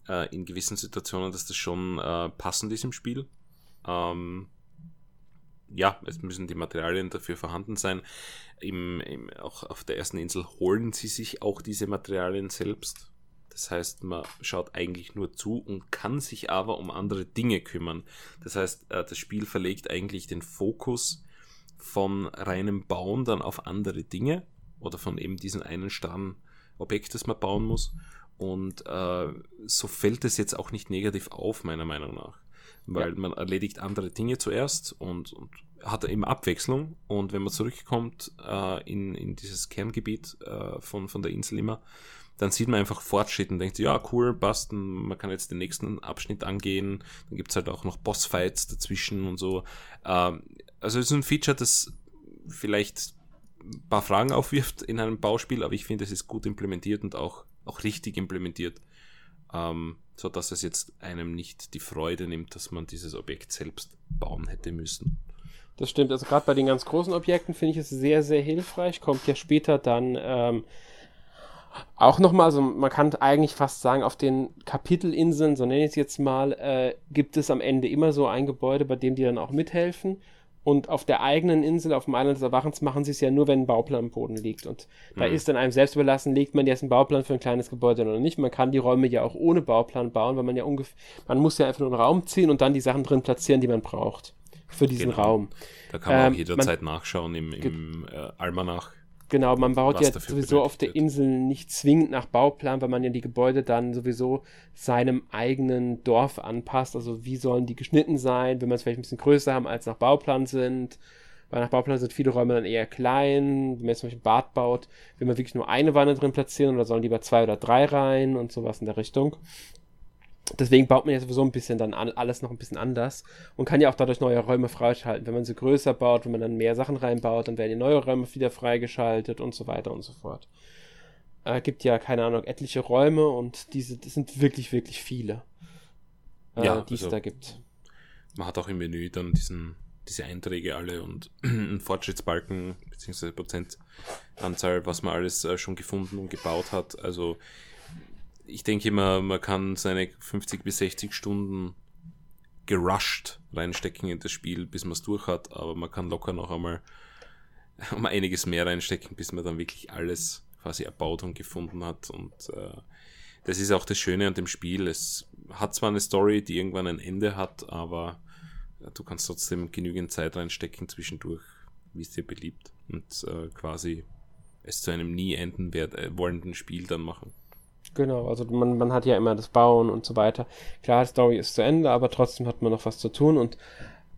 äh, in gewissen Situationen, dass das schon äh, passend ist im Spiel. Ähm, ja, es müssen die Materialien dafür vorhanden sein. Im, im, auch auf der ersten Insel holen sie sich auch diese Materialien selbst. Das heißt, man schaut eigentlich nur zu und kann sich aber um andere Dinge kümmern. Das heißt, äh, das Spiel verlegt eigentlich den Fokus von reinem Bauen dann auf andere Dinge oder von eben diesem einen starren Objekt, das man bauen muss. Und äh, so fällt es jetzt auch nicht negativ auf, meiner Meinung nach. Weil ja. man erledigt andere Dinge zuerst und, und hat eben Abwechslung. Und wenn man zurückkommt äh, in, in dieses Kerngebiet äh, von, von der Insel immer, dann sieht man einfach Fortschritt und denkt, ja, cool, passt, man kann jetzt den nächsten Abschnitt angehen. Dann gibt es halt auch noch Bossfights dazwischen und so. Ähm, also es ist ein Feature, das vielleicht ein paar Fragen aufwirft in einem Bauspiel, aber ich finde, es ist gut implementiert und auch, auch richtig implementiert, ähm, so dass es jetzt einem nicht die Freude nimmt, dass man dieses Objekt selbst bauen hätte müssen. Das stimmt, also gerade bei den ganz großen Objekten finde ich es sehr, sehr hilfreich. Kommt ja später dann ähm, auch nochmal, also man kann eigentlich fast sagen, auf den Kapitelinseln, so nenne ich es jetzt mal, äh, gibt es am Ende immer so ein Gebäude, bei dem die dann auch mithelfen. Und auf der eigenen Insel, auf dem Island des Erwachens, machen sie es ja nur, wenn ein Bauplan am Boden liegt. Und da mhm. ist dann einem selbst überlassen, legt man jetzt einen Bauplan für ein kleines Gebäude oder nicht. Man kann die Räume ja auch ohne Bauplan bauen, weil man ja ungefähr, man muss ja einfach nur einen Raum ziehen und dann die Sachen drin platzieren, die man braucht. Für diesen genau. Raum. Da kann man ähm, auch jederzeit man, nachschauen im, im äh, Almanach. Genau, man baut ja sowieso auf der Insel nicht zwingend nach Bauplan, weil man ja die Gebäude dann sowieso seinem eigenen Dorf anpasst. Also wie sollen die geschnitten sein, wenn man es vielleicht ein bisschen größer haben, als nach Bauplan sind. Weil nach Bauplan sind viele Räume dann eher klein. Wenn man jetzt zum Beispiel ein Bad baut, will man wirklich nur eine Wanne drin platzieren oder sollen lieber zwei oder drei rein und sowas in der Richtung. Deswegen baut man ja sowieso ein bisschen dann an, alles noch ein bisschen anders und kann ja auch dadurch neue Räume freischalten. Wenn man sie größer baut, wenn man dann mehr Sachen reinbaut, dann werden die neue Räume wieder freigeschaltet und so weiter und so fort. Äh, gibt ja, keine Ahnung, etliche Räume und diese, das sind wirklich, wirklich viele, äh, ja, die es also, da gibt. Man hat auch im Menü dann diesen, diese Einträge alle und einen Fortschrittsbalken bzw. Prozentanzahl, was man alles äh, schon gefunden und gebaut hat. Also ich denke immer, man kann seine 50 bis 60 Stunden gerusht reinstecken in das Spiel, bis man es durch hat, aber man kann locker noch einmal um einiges mehr reinstecken, bis man dann wirklich alles quasi erbaut und gefunden hat. Und äh, das ist auch das Schöne an dem Spiel. Es hat zwar eine Story, die irgendwann ein Ende hat, aber ja, du kannst trotzdem genügend Zeit reinstecken zwischendurch, wie es dir beliebt. Und äh, quasi es zu einem nie enden werd, äh, wollenden Spiel dann machen. Genau, also man, man hat ja immer das Bauen und so weiter. Klar, die Story ist zu Ende, aber trotzdem hat man noch was zu tun und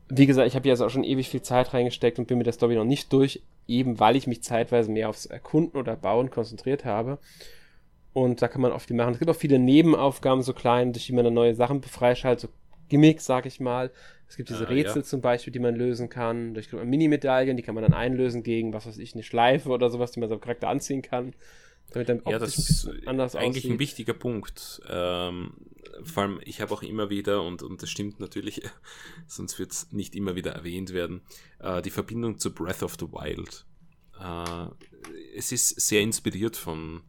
wie gesagt, ich habe jetzt auch schon ewig viel Zeit reingesteckt und bin mit der Story noch nicht durch, eben weil ich mich zeitweise mehr aufs Erkunden oder Bauen konzentriert habe. Und da kann man oft viel machen. Es gibt auch viele Nebenaufgaben, so klein, durch die man dann neue Sachen freischaltet, so Gimmicks, sag ich mal. Es gibt diese ah, Rätsel ja. zum Beispiel, die man lösen kann. Durch Mini-Medaillen, die kann man dann einlösen gegen, was weiß ich, eine Schleife oder sowas, die man so Charakter anziehen kann. Damit dann ja, das ist anders eigentlich aussieht. ein wichtiger Punkt. Ähm, vor allem, ich habe auch immer wieder, und, und das stimmt natürlich, sonst wird es nicht immer wieder erwähnt werden, äh, die Verbindung zu Breath of the Wild. Äh, es ist sehr inspiriert von,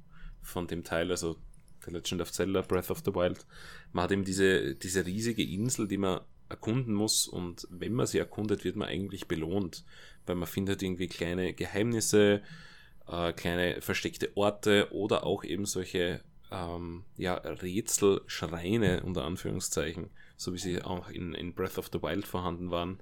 von dem Teil, also The Legend of Zelda, Breath of the Wild. Man hat eben diese, diese riesige Insel, die man erkunden muss und wenn man sie erkundet, wird man eigentlich belohnt, weil man findet irgendwie kleine Geheimnisse, äh, kleine versteckte Orte oder auch eben solche ähm, ja, Rätselschreine unter Anführungszeichen, so wie sie auch in, in Breath of the Wild vorhanden waren,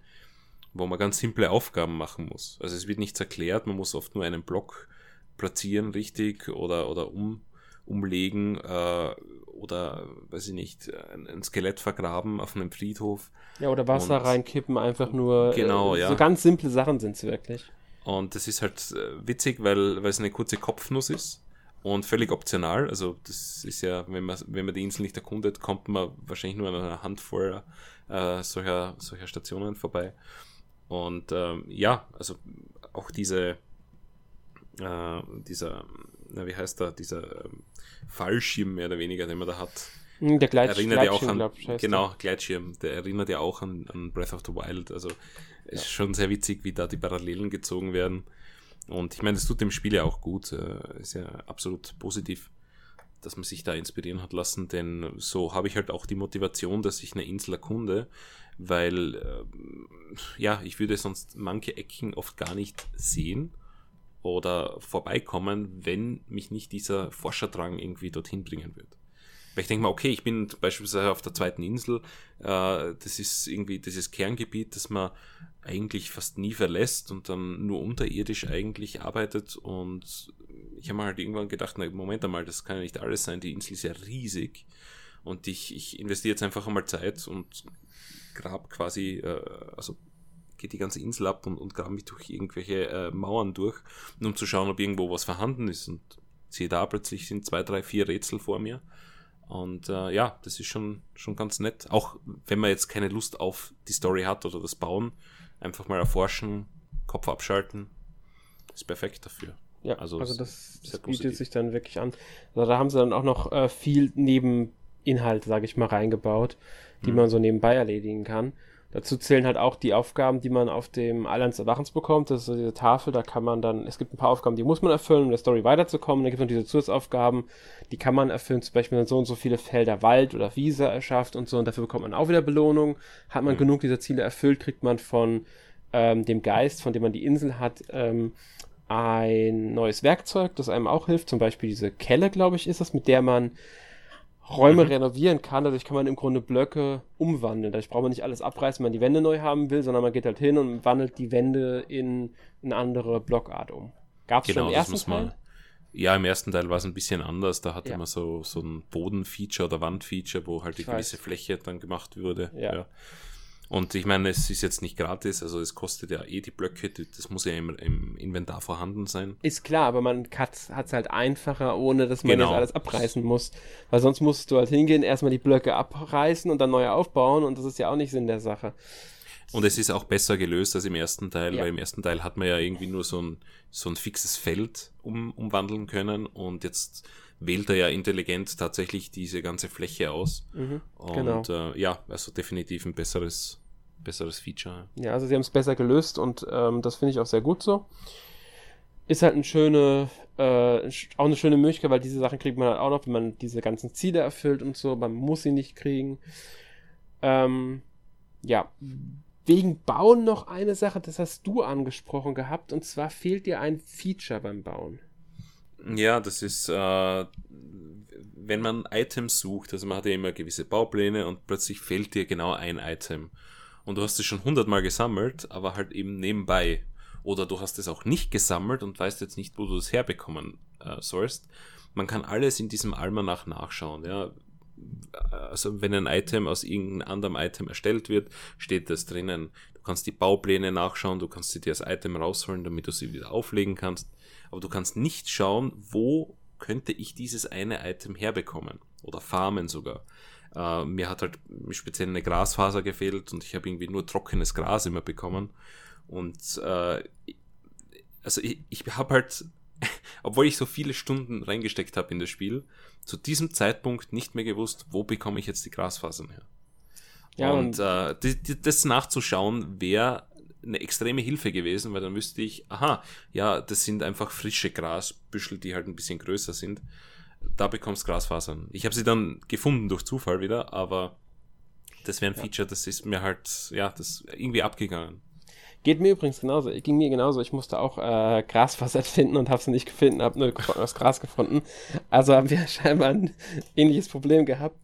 wo man ganz simple Aufgaben machen muss. Also es wird nichts erklärt, man muss oft nur einen Block platzieren richtig oder, oder um, umlegen äh, oder, weiß ich nicht, ein, ein, Skelett vergraben auf einem Friedhof. Ja, oder Wasser und, reinkippen, einfach nur. Genau, äh, ja. So ganz simple Sachen sind es wirklich. Und das ist halt äh, witzig, weil, weil es eine kurze Kopfnuss ist und völlig optional. Also das ist ja, wenn man, wenn man die Insel nicht erkundet, kommt man wahrscheinlich nur an einer Handvoll äh, solcher, solcher Stationen vorbei. Und ähm, ja, also auch diese, äh, dieser, na, wie heißt der, dieser ähm, Fallschirm mehr oder weniger, den man da hat. Hm, der Gleit erinnert ja auch an, glaub, genau, Gleitschirm, der erinnert ja auch an, an Breath of the Wild. Also ist schon sehr witzig, wie da die Parallelen gezogen werden. Und ich meine, das tut dem Spiel ja auch gut. Äh, ist ja absolut positiv, dass man sich da inspirieren hat lassen, denn so habe ich halt auch die Motivation, dass ich eine Insel erkunde, weil äh, ja, ich würde sonst manche Ecken oft gar nicht sehen oder vorbeikommen, wenn mich nicht dieser Forscherdrang irgendwie dorthin bringen wird. Weil ich denke mal, okay, ich bin beispielsweise auf der zweiten Insel, äh, das ist irgendwie dieses Kerngebiet, das man eigentlich fast nie verlässt und dann nur unterirdisch eigentlich arbeitet. Und ich habe mir halt irgendwann gedacht, na Moment einmal, das kann ja nicht alles sein, die Insel ist ja riesig. Und ich, ich investiere jetzt einfach einmal Zeit und grab quasi, äh, also geht die ganze Insel ab und, und grab mich durch irgendwelche äh, Mauern durch, um zu schauen, ob irgendwo was vorhanden ist. Und sehe da plötzlich sind zwei, drei, vier Rätsel vor mir und äh, ja, das ist schon, schon ganz nett. Auch wenn man jetzt keine Lust auf die Story hat oder das Bauen, einfach mal erforschen, Kopf abschalten, ist perfekt dafür. Ja, also, also das, das bietet sich dann wirklich an. Also da haben sie dann auch noch äh, viel Nebeninhalt, sage ich mal, reingebaut, die hm. man so nebenbei erledigen kann. Dazu zählen halt auch die Aufgaben, die man auf dem Islands Erwachens bekommt. Das ist so diese Tafel, da kann man dann, es gibt ein paar Aufgaben, die muss man erfüllen, um der Story weiterzukommen. Dann gibt es noch diese Zusatzaufgaben, die kann man erfüllen, zum Beispiel wenn man so und so viele Felder Wald oder Wiese erschafft und so. Und dafür bekommt man auch wieder Belohnung. Hat man mhm. genug dieser Ziele erfüllt, kriegt man von ähm, dem Geist, von dem man die Insel hat, ähm, ein neues Werkzeug, das einem auch hilft. Zum Beispiel diese Kelle, glaube ich, ist das, mit der man Räume mhm. renovieren kann. Dadurch kann man im Grunde Blöcke umwandeln. Dadurch braucht man nicht alles abreißen, wenn man die Wände neu haben will, sondern man geht halt hin und wandelt die Wände in eine andere Blockart um. Gab es genau, schon im ersten Teil? Ja, im ersten Teil war es ein bisschen anders. Da hatte ja. man so, so ein Bodenfeature oder Wandfeature, wo halt die gewisse Fläche dann gemacht wurde. Ja. ja. Und ich meine, es ist jetzt nicht gratis, also es kostet ja eh die Blöcke, das muss ja im, im Inventar vorhanden sein. Ist klar, aber man hat es halt einfacher, ohne dass man genau. das alles abreißen muss. Weil sonst musst du halt hingehen, erstmal die Blöcke abreißen und dann neu aufbauen und das ist ja auch nicht Sinn der Sache. Und es ist auch besser gelöst als im ersten Teil, ja. weil im ersten Teil hat man ja irgendwie nur so ein, so ein fixes Feld um, umwandeln können und jetzt wählt er ja intelligent tatsächlich diese ganze Fläche aus. Mhm, und genau. äh, ja, also definitiv ein besseres besseres Feature. Ja, also sie haben es besser gelöst und ähm, das finde ich auch sehr gut so. Ist halt eine schöne, äh, auch eine schöne Möglichkeit, weil diese Sachen kriegt man halt auch noch, wenn man diese ganzen Ziele erfüllt und so. Man muss sie nicht kriegen. Ähm, ja, wegen Bauen noch eine Sache, das hast du angesprochen gehabt, und zwar fehlt dir ein Feature beim Bauen. Ja, das ist, äh, wenn man Items sucht, also man hat ja immer gewisse Baupläne und plötzlich fehlt dir genau ein Item und du hast es schon hundertmal gesammelt, aber halt eben nebenbei. Oder du hast es auch nicht gesammelt und weißt jetzt nicht, wo du es herbekommen äh, sollst. Man kann alles in diesem Almanach nachschauen, ja. Also wenn ein Item aus irgendeinem anderen Item erstellt wird, steht das drinnen. Du kannst die Baupläne nachschauen, du kannst sie dir als Item rausholen, damit du sie wieder auflegen kannst. Aber du kannst nicht schauen, wo könnte ich dieses eine Item herbekommen. Oder farmen sogar. Äh, mir hat halt speziell eine Grasfaser gefehlt und ich habe irgendwie nur trockenes Gras immer bekommen. Und äh, also ich, ich habe halt, obwohl ich so viele Stunden reingesteckt habe in das Spiel, zu diesem Zeitpunkt nicht mehr gewusst, wo bekomme ich jetzt die Grasfasern her. Ja, und, und äh, die, die, das nachzuschauen wäre eine extreme Hilfe gewesen, weil dann wüsste ich, aha, ja, das sind einfach frische Grasbüschel, die halt ein bisschen größer sind da bekommst Glasfasern. Ich habe sie dann gefunden durch Zufall wieder, aber das wäre ein. Feature, das ist mir halt, ja, das irgendwie abgegangen. Geht mir übrigens genauso. Ging mir genauso. Ich musste auch äh, Grasfaser finden und habe sie nicht gefunden, habe nur das Gras gefunden. Also haben wir scheinbar ein ähnliches Problem gehabt.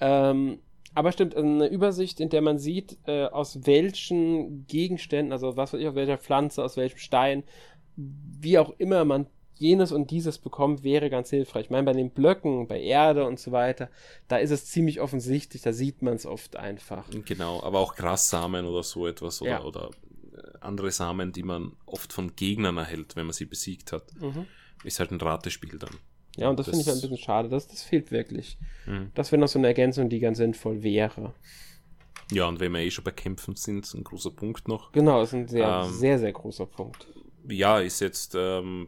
Ähm, aber stimmt, eine Übersicht, in der man sieht, äh, aus welchen Gegenständen, also was weiß ich, aus welcher Pflanze, aus welchem Stein, wie auch immer man jenes und dieses bekommt, wäre ganz hilfreich. Ich meine, bei den Blöcken, bei Erde und so weiter, da ist es ziemlich offensichtlich, da sieht man es oft einfach. Genau, aber auch Grassamen oder so etwas oder, ja. oder äh, andere Samen, die man oft von Gegnern erhält, wenn man sie besiegt hat. Mhm. Ist halt ein Ratespiel dann. Ja, und das, das finde ich halt ein bisschen schade. Das, das fehlt wirklich. Mhm. Das wäre noch so eine Ergänzung, die ganz sinnvoll wäre. Ja, und wenn wir eh schon bei Kämpfen sind, ein großer Punkt noch. Genau, ist ein sehr, ähm, sehr, sehr großer Punkt. Ja, ist jetzt ähm,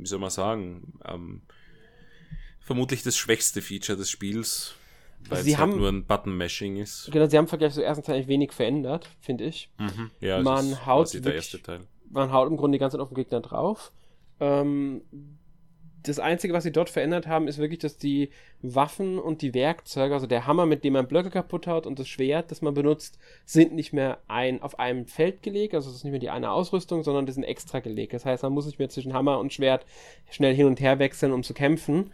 wie soll man sagen, ähm, vermutlich das schwächste Feature des Spiels, weil also sie es halt haben, nur ein Button-Mashing ist. Genau, sie haben im Vergleich zur ersten Teil wenig verändert, finde ich. Mhm. Ja, man haut wirklich, Man haut im Grunde die ganze Zeit auf den Gegner drauf. Ähm, das Einzige, was sie dort verändert haben, ist wirklich, dass die Waffen und die Werkzeuge, also der Hammer, mit dem man Blöcke kaputt haut und das Schwert, das man benutzt, sind nicht mehr ein, auf einem Feld gelegt, also es ist nicht mehr die eine Ausrüstung, sondern die sind extra gelegt. Das heißt, man muss nicht mehr zwischen Hammer und Schwert schnell hin und her wechseln, um zu kämpfen.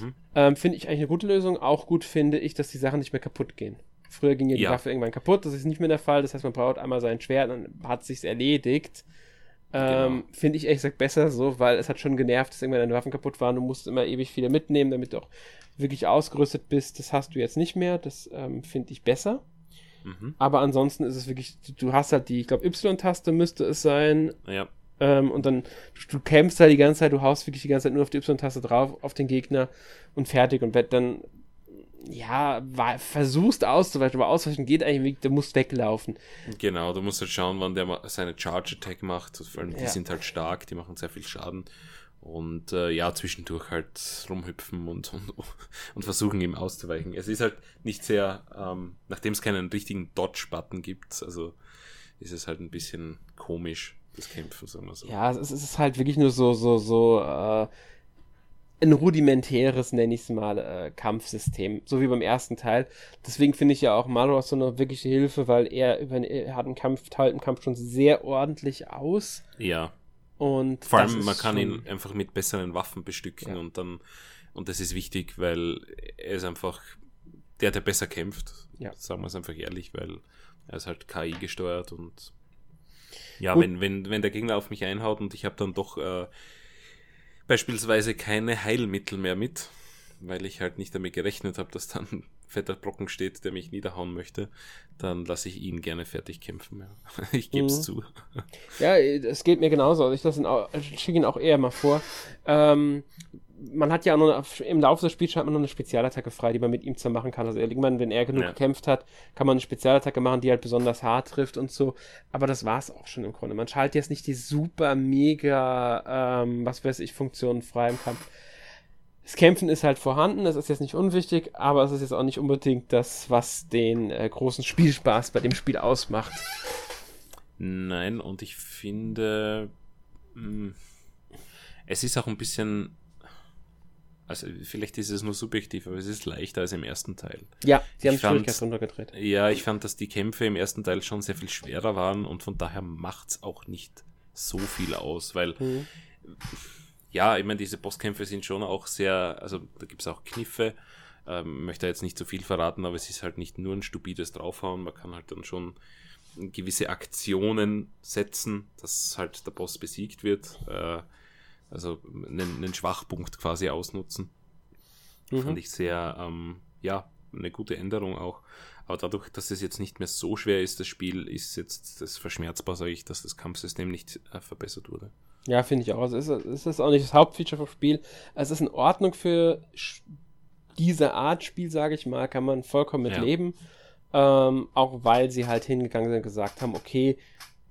Mhm. Ähm, finde ich eigentlich eine gute Lösung. Auch gut finde ich, dass die Sachen nicht mehr kaputt gehen. Früher ging ja die ja. Waffe irgendwann kaputt, das ist nicht mehr der Fall. Das heißt, man braucht einmal sein Schwert, dann hat sich's erledigt. Ähm, genau. Finde ich ehrlich gesagt besser so, weil es hat schon genervt, dass irgendwann deine Waffen kaputt waren. Du musst immer ewig viele mitnehmen, damit du auch wirklich ausgerüstet bist. Das hast du jetzt nicht mehr. Das ähm, finde ich besser. Mhm. Aber ansonsten ist es wirklich, du hast halt die, ich glaube, Y-Taste müsste es sein. Ja. Ähm, und dann, du, du kämpfst halt die ganze Zeit, du haust wirklich die ganze Zeit nur auf die Y-Taste drauf, auf den Gegner und fertig. Und dann ja, war, versuchst auszuweichen, aber ausweichen geht eigentlich nicht, du musst weglaufen. Genau, du musst halt schauen, wann der seine Charge Attack macht. Vor allem, die ja. sind halt stark, die machen sehr viel Schaden. Und äh, ja, zwischendurch halt rumhüpfen und, und, und versuchen ihm auszuweichen. Es ist halt nicht sehr, ähm, nachdem es keinen richtigen Dodge-Button gibt, also ist es halt ein bisschen komisch, das Kämpfen, sagen wir so. Ja, es ist halt wirklich nur so, so, so, äh, ein rudimentäres, nenne ich es mal, äh, Kampfsystem, so wie beim ersten Teil. Deswegen finde ich ja auch Malos so eine wirkliche Hilfe, weil er, er hat einen Kampf, teilt einen Kampf schon sehr ordentlich aus. Ja. Und vor allem, man kann ihn einfach mit besseren Waffen bestücken ja. und dann, und das ist wichtig, weil er ist einfach der, der besser kämpft. Ja. Sagen wir es einfach ehrlich, weil er ist halt KI gesteuert und ja, wenn, wenn, wenn der Gegner auf mich einhaut und ich habe dann doch äh, beispielsweise keine Heilmittel mehr mit, weil ich halt nicht damit gerechnet habe, dass dann ein fetter Brocken steht, der mich niederhauen möchte, dann lasse ich ihn gerne fertig kämpfen. Ja. Ich gebe es mhm. zu. Ja, es geht mir genauso. Also ich, ich schicke ihn auch eher mal vor. Ähm, man hat ja noch, im Laufe des Spiels hat man noch eine Spezialattacke frei, die man mit ihm machen kann. Also irgendwann, wenn er genug ja. gekämpft hat, kann man eine Spezialattacke machen, die halt besonders hart trifft und so. Aber das war es auch schon im Grunde. Man schaltet jetzt nicht die super mega, ähm, was weiß ich, Funktionen frei im Kampf. Das Kämpfen ist halt vorhanden, das ist jetzt nicht unwichtig, aber es ist jetzt auch nicht unbedingt das, was den äh, großen Spielspaß bei dem Spiel ausmacht. Nein, und ich finde, mh, hm, es ist auch ein bisschen also vielleicht ist es nur subjektiv, aber es ist leichter als im ersten Teil. Ja, sie haben Schwierigkeit runtergedreht. Ja, ich fand, dass die Kämpfe im ersten Teil schon sehr viel schwerer waren und von daher macht es auch nicht so viel aus, weil mhm. ja, ich meine, diese Bosskämpfe sind schon auch sehr, also da gibt es auch Kniffe, ähm, möchte jetzt nicht so viel verraten, aber es ist halt nicht nur ein stupides Draufhauen, man kann halt dann schon gewisse Aktionen setzen, dass halt der Boss besiegt wird. Äh, also einen, einen Schwachpunkt quasi ausnutzen. Mhm. Fand ich sehr, ähm, ja, eine gute Änderung auch. Aber dadurch, dass es jetzt nicht mehr so schwer ist, das Spiel, ist jetzt das verschmerzbar, sage ich, dass das Kampfsystem nicht äh, verbessert wurde. Ja, finde ich auch. Also es ist, es ist auch nicht das Hauptfeature vom Spiel. Es ist in Ordnung für diese Art Spiel, sage ich mal, kann man vollkommen mit ja. leben. Ähm, auch weil sie halt hingegangen sind und gesagt haben, okay,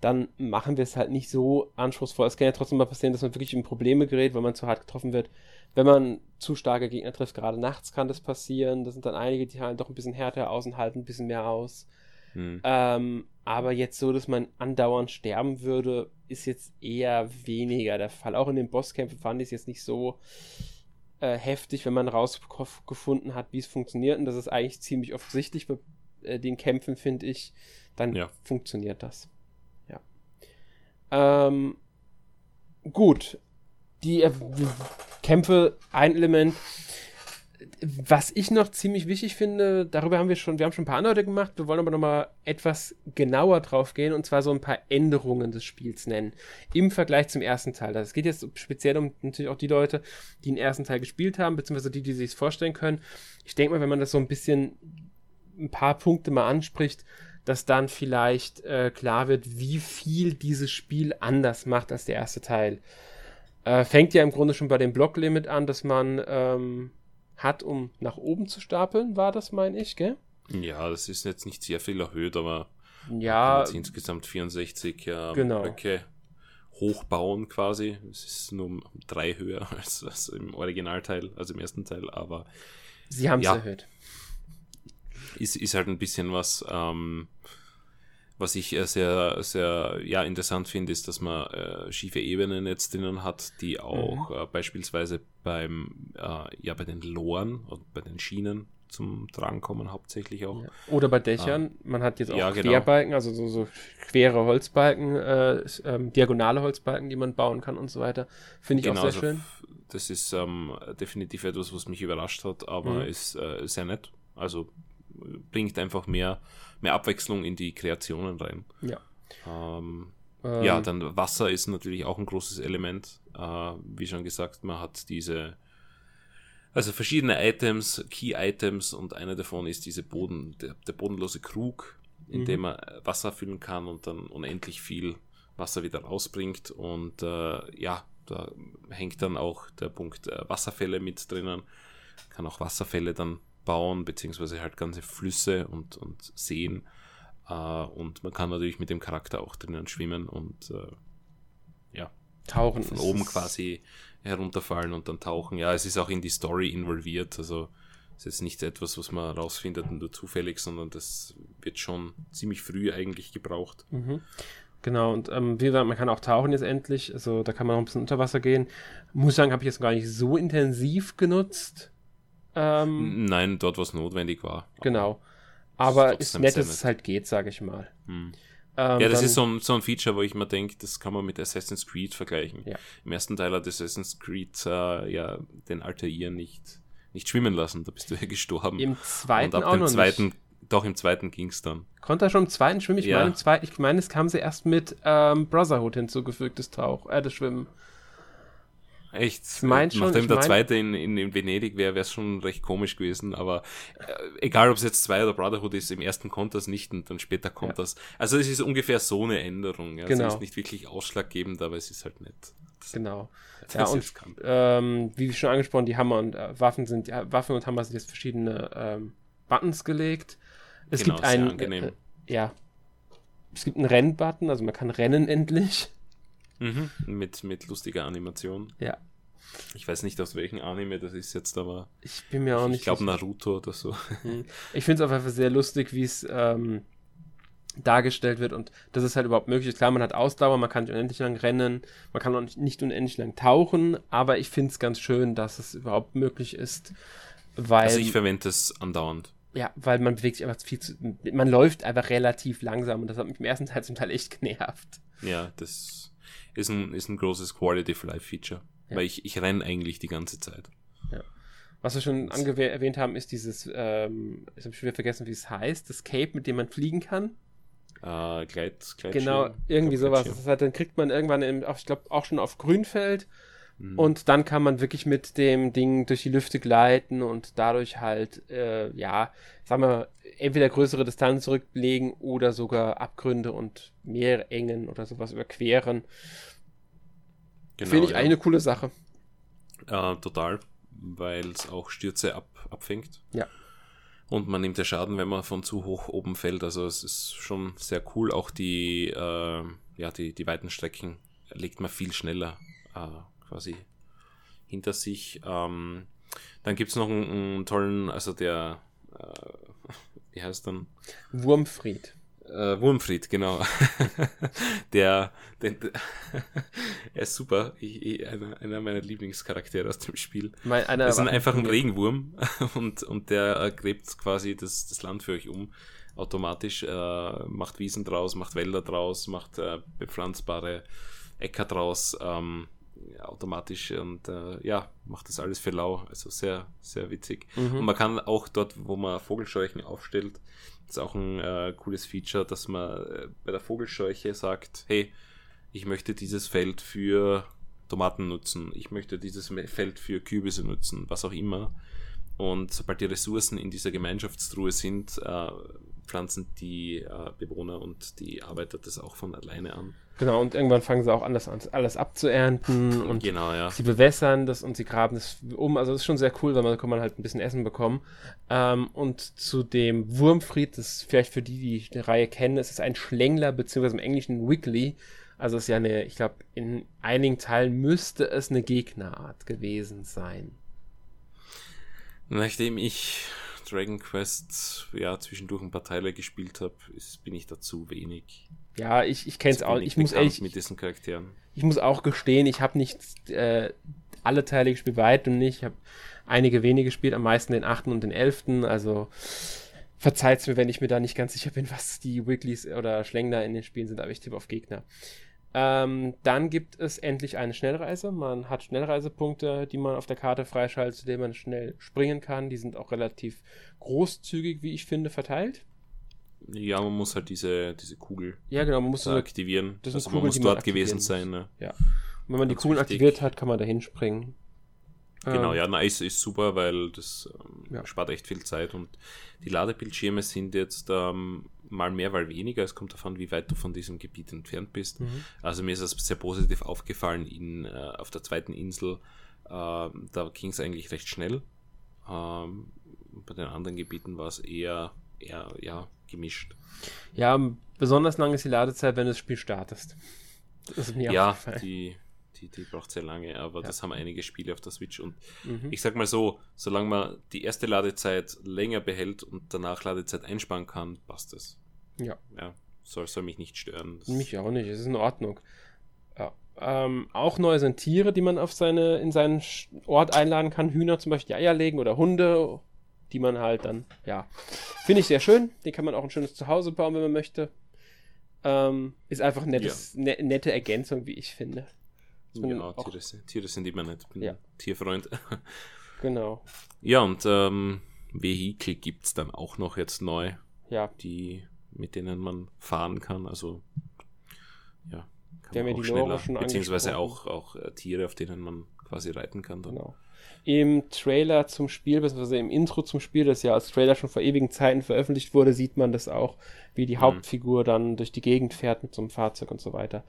dann machen wir es halt nicht so anspruchsvoll. Es kann ja trotzdem mal passieren, dass man wirklich in Probleme gerät, wenn man zu hart getroffen wird. Wenn man zu starke Gegner trifft, gerade nachts kann das passieren. Da sind dann einige, die halt doch ein bisschen härter aus und halten ein bisschen mehr aus. Hm. Ähm, aber jetzt so, dass man andauernd sterben würde, ist jetzt eher weniger der Fall. Auch in den Bosskämpfen fand ich es jetzt nicht so äh, heftig, wenn man rausgefunden hat, wie es funktioniert. Und das ist eigentlich ziemlich offensichtlich bei äh, den Kämpfen, finde ich. Dann ja. funktioniert das. Ähm, gut. Die äh, Kämpfe, ein Element. Was ich noch ziemlich wichtig finde, darüber haben wir schon, wir haben schon ein paar Andeutungen gemacht, wir wollen aber nochmal etwas genauer drauf gehen und zwar so ein paar Änderungen des Spiels nennen. Im Vergleich zum ersten Teil. Das geht jetzt speziell um natürlich auch die Leute, die den ersten Teil gespielt haben, beziehungsweise die, die sich es vorstellen können. Ich denke mal, wenn man das so ein bisschen ein paar Punkte mal anspricht, dass dann vielleicht äh, klar wird, wie viel dieses Spiel anders macht als der erste Teil. Äh, fängt ja im Grunde schon bei dem Blocklimit an, dass man ähm, hat, um nach oben zu stapeln, war das, meine ich, gell? Ja, das ist jetzt nicht sehr viel erhöht, aber ja, insgesamt 64 äh, genau. Blöcke hochbauen quasi. Es ist nur um drei höher als, als im Originalteil, also im ersten Teil, aber Sie haben es ja, erhöht ist, ist halt ein bisschen was, ähm, Was ich äh, sehr, sehr ja, interessant finde, ist, dass man äh, schiefe Ebenen jetzt drinnen hat, die auch mhm. äh, beispielsweise beim, äh, ja, bei den Loren und bei den Schienen zum Tragen kommen, hauptsächlich auch. Ja. Oder bei Dächern. Ah. Man hat jetzt auch ja, genau. Querbalken, also so, so quere Holzbalken, äh, ähm, diagonale Holzbalken, die man bauen kann und so weiter. Finde ich genau, auch sehr also schön. Das ist ähm, definitiv etwas, was mich überrascht hat, aber mhm. ist äh, sehr nett. Also bringt einfach mehr, mehr Abwechslung in die Kreationen rein. Ja. Ähm, ähm. Ja, dann Wasser ist natürlich auch ein großes Element. Äh, wie schon gesagt, man hat diese also verschiedene Items, Key-Items und einer davon ist diese Boden, der, der bodenlose Krug, in mhm. dem man Wasser füllen kann und dann unendlich viel Wasser wieder rausbringt. Und äh, ja, da hängt dann auch der Punkt äh, Wasserfälle mit drinnen. Kann auch Wasserfälle dann bauen, beziehungsweise halt ganze Flüsse und, und Seen. Äh, und man kann natürlich mit dem Charakter auch drinnen schwimmen und äh, ja, tauchen. Von oben quasi herunterfallen und dann tauchen. Ja, es ist auch in die Story involviert, also es ist nicht etwas, was man rausfindet nur zufällig, sondern das wird schon ziemlich früh eigentlich gebraucht. Mhm. Genau, und ähm, wie gesagt, man kann auch tauchen jetzt endlich, also da kann man auch ein bisschen unter Wasser gehen. Muss sagen, habe ich jetzt gar nicht so intensiv genutzt. Ähm, Nein, dort, was notwendig war. Genau. Aber ist nett, dass es halt geht, sage ich mal. Hm. Ähm, ja, das ist so ein, so ein Feature, wo ich mir denke, das kann man mit Assassin's Creed vergleichen. Ja. Im ersten Teil hat Assassin's Creed äh, ja den Altair nicht, nicht schwimmen lassen, da bist du ja gestorben. Im zweiten Und ab dem zweiten, nicht. Doch, im zweiten ging es dann. Konnte er schon im zweiten schwimmen? Ich ja. meine, im zweiten, ich meine, es kam sie erst mit ähm, Brotherhood hinzugefügt, das Tauch, äh, das Schwimmen. Echt? Ich mein schon, Nachdem ich der mein... zweite in, in, in Venedig wäre, wäre es schon recht komisch gewesen. Aber äh, egal, ob es jetzt zwei oder Brotherhood ist, im ersten kommt das nicht und dann später kommt ja. das. Also es ist ungefähr so eine Änderung. Ja. Genau. Es ist nicht wirklich ausschlaggebend, aber es ist halt nett. Genau. Ja, und ähm, wie schon angesprochen, die Hammer und äh, Waffen sind, ja, Waffen und Hammer sind jetzt verschiedene ähm, Buttons gelegt. Es genau, gibt einen, äh, ja, es gibt einen Rennbutton, also man kann rennen endlich. Mhm, mit, mit lustiger Animation. Ja. Ich weiß nicht, aus welchem Anime das ist jetzt, aber. Ich bin mir auch nicht. Ich glaube Naruto oder so. Mhm. Ich finde es auf jeden Fall sehr lustig, wie es ähm, dargestellt wird und dass es halt überhaupt möglich ist. Klar, man hat Ausdauer, man kann nicht unendlich lang rennen, man kann auch nicht unendlich lang tauchen, aber ich finde es ganz schön, dass es überhaupt möglich ist. Weil, also ich verwende es andauernd. Ja, weil man bewegt sich einfach viel zu. Man läuft einfach relativ langsam und das hat mich im ersten Teil zum Teil echt genervt. Ja, das ist ein, ist ein großes Quality of Life Feature. Ja. Weil ich, ich renne eigentlich die ganze Zeit. Ja. Was wir schon erwähnt haben, ist dieses, ähm, ich habe schon wieder vergessen, wie es heißt, das Cape, mit dem man fliegen kann. Äh, Gleit, Gleit Genau, irgendwie sowas. Das heißt, dann kriegt man irgendwann, im, ich glaube, auch schon auf Grünfeld. Mhm. Und dann kann man wirklich mit dem Ding durch die Lüfte gleiten und dadurch halt, äh, ja, sagen wir, entweder größere Distanz zurücklegen oder sogar Abgründe und Meerengen oder sowas überqueren. Genau, Finde ich ja. eine coole Sache. Äh, total, weil es auch Stürze ab, abfängt. Ja. Und man nimmt ja Schaden, wenn man von zu hoch oben fällt. Also es ist schon sehr cool. Auch die, äh, ja, die, die weiten Strecken legt man viel schneller äh, quasi hinter sich. Ähm, dann gibt es noch einen, einen, tollen, also der, äh, wie heißt dann? Wurmfried. Äh, Wurmfried, genau. der, der, er ist super. Ich, ich, einer, einer meiner Lieblingscharaktere aus dem Spiel. Mein, einer ist einfach ein Regenwurm und, und der äh, gräbt quasi das, das Land für euch um. Automatisch äh, macht Wiesen draus, macht Wälder draus, macht äh, bepflanzbare Äcker draus. Ähm, automatisch und äh, ja, macht das alles für lau. Also sehr, sehr witzig. Mhm. Und man kann auch dort, wo man Vogelscheuchen aufstellt, ist auch ein äh, cooles Feature, dass man äh, bei der Vogelscheuche sagt, hey, ich möchte dieses Feld für Tomaten nutzen, ich möchte dieses Feld für Kürbisse nutzen, was auch immer. Und sobald die Ressourcen in dieser Gemeinschaftstruhe sind, äh, pflanzen die äh, Bewohner und die Arbeiter das auch von alleine an. Genau, und irgendwann fangen sie auch an, das alles abzuernten und genau, ja. sie bewässern das und sie graben es um. Also das ist schon sehr cool, weil man kann man halt ein bisschen Essen bekommen. Ähm, und zu dem Wurmfried, das ist vielleicht für die, die die Reihe kennen, es ist ein Schlängler, beziehungsweise im Englischen Wiggly. Also es ist ja eine, ich glaube, in einigen Teilen müsste es eine Gegnerart gewesen sein. Nachdem ich Dragon Quest ja zwischendurch ein paar Teile gespielt habe, bin ich dazu wenig. Ja, ich, ich kenne es auch. Ich muss ehrlich mit diesen Charakteren. Ich muss auch gestehen, ich habe nicht äh, alle Teile gespielt, weit und nicht. Ich habe einige wenige gespielt, am meisten den achten und den elften. Also verzeiht mir, wenn ich mir da nicht ganz sicher bin, was die Wigglies oder Schlängler in den Spielen sind, aber ich tippe auf Gegner. Ähm, dann gibt es endlich eine Schnellreise. Man hat Schnellreisepunkte, die man auf der Karte freischaltet, zu denen man schnell springen kann. Die sind auch relativ großzügig, wie ich finde, verteilt. Ja, man muss halt diese, diese Kugel ja, genau, man muss da aktivieren. Das also Kugeln, man muss dort gewesen sein. Ne? Ja. Und wenn man die Kugeln wichtig. aktiviert hat, kann man da hinspringen. Genau, ähm, ja, Nice ist super, weil das ähm, ja. spart echt viel Zeit und die Ladebildschirme sind jetzt ähm, mal mehr, mal weniger. Es kommt davon, wie weit du von diesem Gebiet entfernt bist. Mhm. Also mir ist das sehr positiv aufgefallen in, äh, auf der zweiten Insel. Äh, da ging es eigentlich recht schnell. Ähm, bei den anderen Gebieten war es eher, eher ja, gemischt. Ja, besonders lang ist die Ladezeit, wenn du das Spiel startest. Das ist mir ja, die, die, die braucht sehr lange, aber ja. das haben einige Spiele auf der Switch. Und mhm. ich sag mal so, solange man die erste Ladezeit länger behält und danach Ladezeit einsparen kann, passt es. Ja. Ja, soll, soll mich nicht stören. Das mich auch nicht, es ist in Ordnung. Ja. Ähm, auch neu sind Tiere, die man auf seine, in seinen Ort einladen kann. Hühner zum Beispiel, die Eier legen oder Hunde, die man halt dann, ja. Finde ich sehr schön. Die kann man auch ein schönes Zuhause bauen, wenn man möchte. Ähm, ist einfach eine ja. ne, nette Ergänzung, wie ich finde. Ja, Tiere, Tiere, sind immer nett. Bin ja. Tierfreund. genau. Ja, und ähm, Vehikel gibt es dann auch noch jetzt neu. Ja. Die mit denen man fahren kann. Also ja, kann man auch schneller, beziehungsweise auch, auch äh, Tiere, auf denen man quasi reiten kann. Dann. Genau. Im Trailer zum Spiel, beziehungsweise im Intro zum Spiel, das ja als Trailer schon vor ewigen Zeiten veröffentlicht wurde, sieht man das auch, wie die mhm. Hauptfigur dann durch die Gegend fährt mit so einem Fahrzeug und so weiter.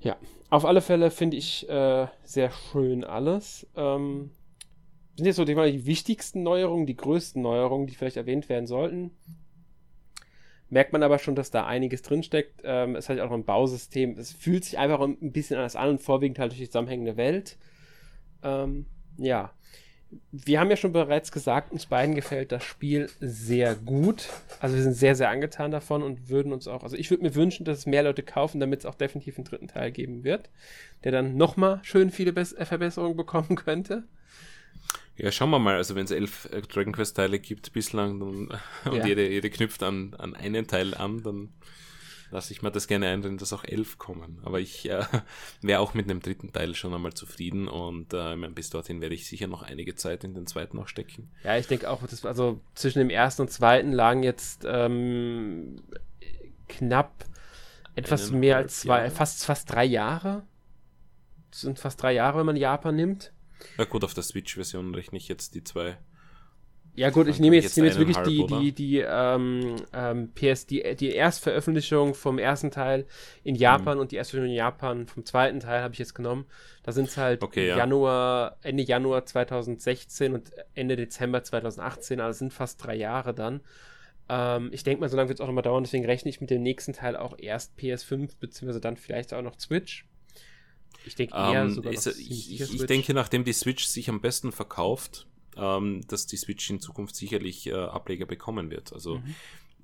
Ja, auf alle Fälle finde ich äh, sehr schön alles. Ähm, sind jetzt so die, die wichtigsten Neuerungen, die größten Neuerungen, die vielleicht erwähnt werden sollten merkt man aber schon, dass da einiges drinsteckt. Ähm, es hat auch ein Bausystem. Es fühlt sich einfach ein bisschen anders an und vorwiegend halt durch die zusammenhängende Welt. Ähm, ja. Wir haben ja schon bereits gesagt, uns beiden gefällt das Spiel sehr gut. Also wir sind sehr, sehr angetan davon und würden uns auch, also ich würde mir wünschen, dass es mehr Leute kaufen, damit es auch definitiv einen dritten Teil geben wird, der dann nochmal schön viele Be Verbesserungen bekommen könnte. Ja, schauen wir mal. Also wenn es elf äh, Dragon Quest Teile gibt bislang dann, und ja. jede, jede knüpft an, an einen Teil an, dann lasse ich mir das gerne ein, dass auch elf kommen. Aber ich äh, wäre auch mit einem dritten Teil schon einmal zufrieden und äh, bis dorthin werde ich sicher noch einige Zeit in den zweiten noch stecken. Ja, ich denke auch, dass, also zwischen dem ersten und zweiten lagen jetzt ähm, knapp etwas mehr als zwei, fast, fast drei Jahre. Das sind fast drei Jahre, wenn man Japan nimmt. Ja gut, auf der Switch-Version rechne ich jetzt die zwei. Ja gut, ich nehme jetzt, jetzt, nehme jetzt wirklich die, die, die, ähm, ähm, PS, die, die Erstveröffentlichung vom ersten Teil in Japan mhm. und die Erstveröffentlichung in Japan vom zweiten Teil habe ich jetzt genommen. Da sind es halt okay, Januar, Ende Januar 2016 und Ende Dezember 2018, also sind fast drei Jahre dann. Ähm, ich denke mal, so lange wird es auch nochmal dauern, deswegen rechne ich mit dem nächsten Teil auch erst PS5, beziehungsweise dann vielleicht auch noch Switch. Ich denke ähm, ist, ich, ich denke, nachdem die Switch sich am besten verkauft, ähm, dass die Switch in Zukunft sicherlich äh, Ableger bekommen wird. Also mhm.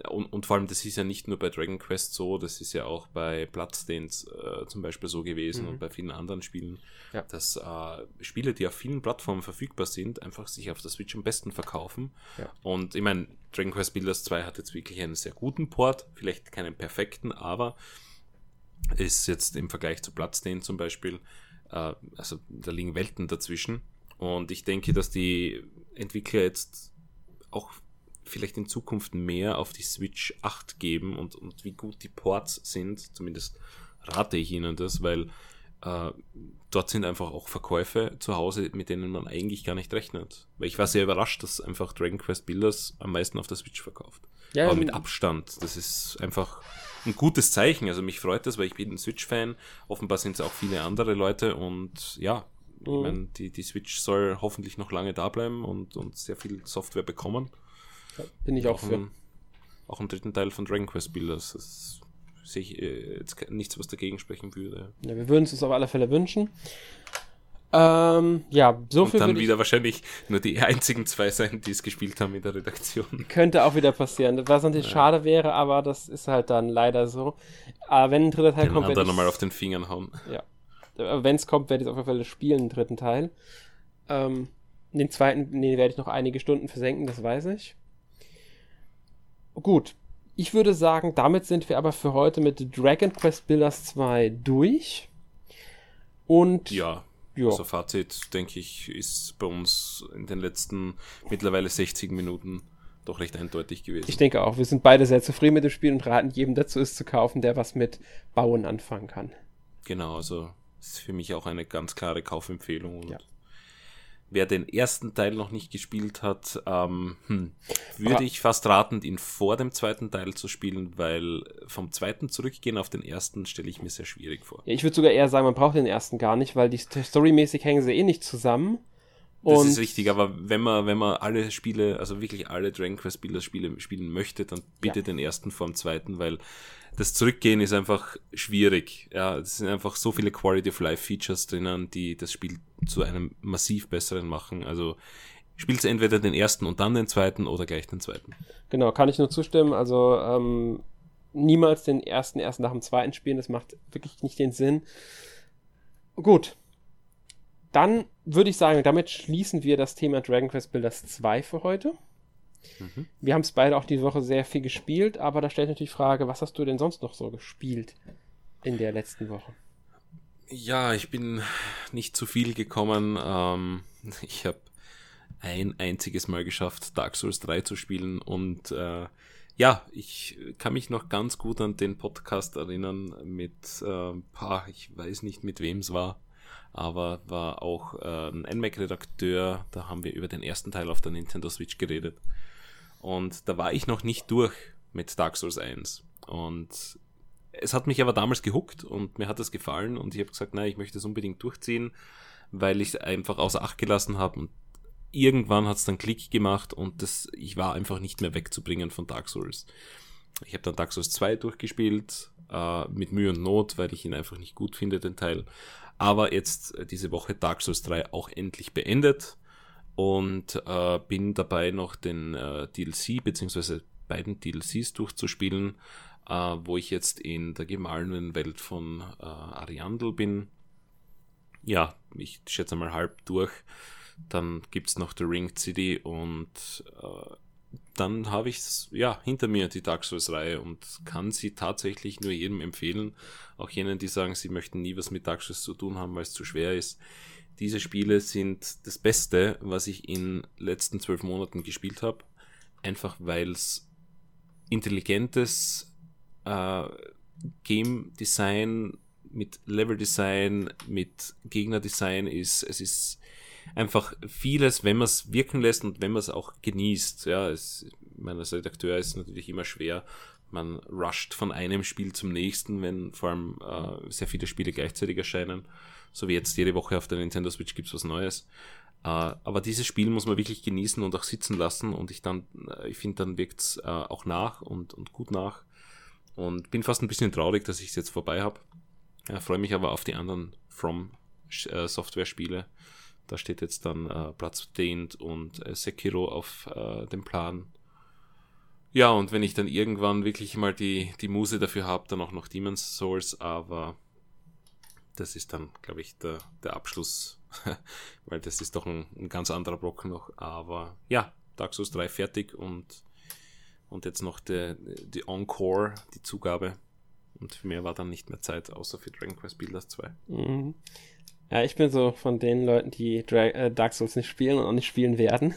und, und, vor allem, das ist ja nicht nur bei Dragon Quest so, das ist ja auch bei Bloodstains äh, zum Beispiel so gewesen mhm. und bei vielen anderen Spielen, ja. dass äh, Spiele, die auf vielen Plattformen verfügbar sind, einfach sich auf der Switch am besten verkaufen. Ja. Und ich meine, Dragon Quest Builders 2 hat jetzt wirklich einen sehr guten Port, vielleicht keinen perfekten, aber ist jetzt im Vergleich zu Bloodstained zum Beispiel, äh, also da liegen Welten dazwischen. Und ich denke, dass die Entwickler jetzt auch vielleicht in Zukunft mehr auf die Switch 8 geben und, und wie gut die Ports sind. Zumindest rate ich ihnen das, weil äh, dort sind einfach auch Verkäufe zu Hause, mit denen man eigentlich gar nicht rechnet. Weil ich war sehr überrascht, dass einfach Dragon Quest Builders am meisten auf der Switch verkauft. Ja, Aber mit Abstand. Das ist einfach ein gutes Zeichen. Also mich freut das, weil ich bin ein Switch-Fan. Offenbar sind es auch viele andere Leute und ja, ich mhm. meine, die, die Switch soll hoffentlich noch lange da bleiben und, und sehr viel Software bekommen. Ja, bin ich auch, auch für. Ein, auch einen dritten Teil von Dragon Quest Builders. Das sehe ich äh, jetzt nichts, was dagegen sprechen würde. Ja, wir würden es uns auf alle Fälle wünschen. Ähm, ja, so Und viel dann würde ich- wieder wahrscheinlich nur die einzigen zwei sein, die es gespielt haben in der Redaktion. Könnte auch wieder passieren. Was natürlich schade wäre, aber das ist halt dann leider so. Aber wenn ein dritter Teil Den kommt, anderen werde nochmal auf den Fingern hauen. wenn es kommt, werde ich es auf jeden Fall spielen, den dritten Teil. Ähm, den zweiten, nee, werde ich noch einige Stunden versenken, das weiß ich. Gut. Ich würde sagen, damit sind wir aber für heute mit Dragon Quest Builders 2 durch. Und Ja, ja. also Fazit, denke ich, ist bei uns in den letzten mittlerweile 60 Minuten doch recht eindeutig gewesen. ich denke auch, wir sind beide sehr zufrieden mit dem Spiel und raten jedem dazu, es zu kaufen, der was mit Bauen anfangen kann. Genau, also ist für mich auch eine ganz klare Kaufempfehlung. Ja. Wer den ersten Teil noch nicht gespielt hat, ähm, hm, Aber- würde ich fast raten, ihn vor dem zweiten Teil zu spielen, weil vom zweiten zurückgehen auf den ersten stelle ich mir sehr schwierig vor. Ja, ich würde sogar eher sagen, man braucht den ersten gar nicht, weil die st- storymäßig hängen sie eh nicht zusammen. Das Und ist richtig, aber wenn man, wenn man alle Spiele, also wirklich alle Dragon Quest Spieler Spiele spielen möchte, dann bitte Ja. den ersten vom zweiten, weil das Zurückgehen ist einfach schwierig. Ja, es sind einfach so viele Quality of Life Features drinnen, die das Spiel zu einem massiv besseren machen. Also spielst entweder den ersten und dann den zweiten oder gleich den zweiten. Genau, kann ich nur zustimmen. Also ähm, niemals den ersten erst nach dem zweiten spielen, das macht wirklich nicht den Sinn. Gut. Dann würde ich sagen, damit schließen wir das Thema Dragon Quest Builders 2 für heute. Mhm. Wir haben es beide auch diese Woche sehr viel gespielt, aber da stellt natürlich die Frage, was hast du denn sonst noch so gespielt in der letzten Woche? Ja, ich bin nicht zu viel gekommen. Ähm, ich habe ein einziges Mal geschafft, Dark Souls 3 zu spielen und äh, ja, ich kann mich noch ganz gut an den Podcast erinnern mit, äh, ich weiß nicht mit wem es war, aber war auch äh, ein NMAC-Redakteur, da haben wir über den ersten Teil auf der Nintendo Switch geredet. Und da war ich noch nicht durch mit Dark Souls 1 und es hat mich aber damals gehuckt und mir hat es gefallen. Und ich habe gesagt, nein, ich möchte es unbedingt durchziehen, weil ich es einfach außer Acht gelassen habe. Und irgendwann hat es dann Klick gemacht und das, ich war einfach nicht mehr wegzubringen von Dark Souls. Ich habe dann Dark Souls 2 durchgespielt, äh, mit Mühe und Not, weil ich ihn einfach nicht gut finde, den Teil. Aber jetzt äh, diese Woche Dark Souls 3 auch endlich beendet und äh, bin dabei noch den äh, DLC beziehungsweise beiden DLCs durchzuspielen, äh, wo ich jetzt in der gemahlenen Welt von äh, Ariandel bin. Ja, ich schätze mal halb durch. Dann gibt's noch The Ringed City und äh, dann habe ich ja hinter mir die Dark Souls-Reihe und kann sie tatsächlich nur jedem empfehlen. Auch jenen, die sagen, sie möchten nie was mit Dark Souls zu tun haben, weil es zu schwer ist. Diese Spiele sind das Beste, was ich in letzten zwölf Monaten gespielt habe. Einfach weil es intelligentes äh, Game Design mit Level Design, mit Gegner Design ist. Es ist einfach vieles, wenn man es wirken lässt und wenn man es auch genießt. Ja, es, ich meine, als Redakteur ist es natürlich immer schwer. Man rusht von einem Spiel zum nächsten, wenn vor allem äh, sehr viele Spiele gleichzeitig erscheinen. So wie jetzt jede Woche auf der Nintendo Switch gibt's was Neues. Äh, aber dieses Spiel muss man wirklich genießen und auch sitzen lassen und ich dann, äh, ich finde, dann wirkt's äh, auch nach und, und gut nach. Und bin fast ein bisschen traurig, dass ich es jetzt vorbei habe. Ja, freue mich aber auf die anderen From Software Spiele. Da steht jetzt dann äh, Bloodstained und äh, Sekiro auf äh, dem Plan. Ja, und wenn ich dann irgendwann wirklich mal die, die Muse dafür habe, dann auch noch Demon's Souls, aber das ist dann, glaube ich, der, der Abschluss, weil das ist doch ein, ein ganz anderer Block noch. Aber ja, Dark Souls 3 fertig und, und jetzt noch die, die Encore, die Zugabe. Und für mehr war dann nicht mehr Zeit, außer für Dragon Quest Builders 2. Mhm. Ja, ich bin so von den Leuten, die Dra äh, Dark Souls nicht spielen und auch nicht spielen werden.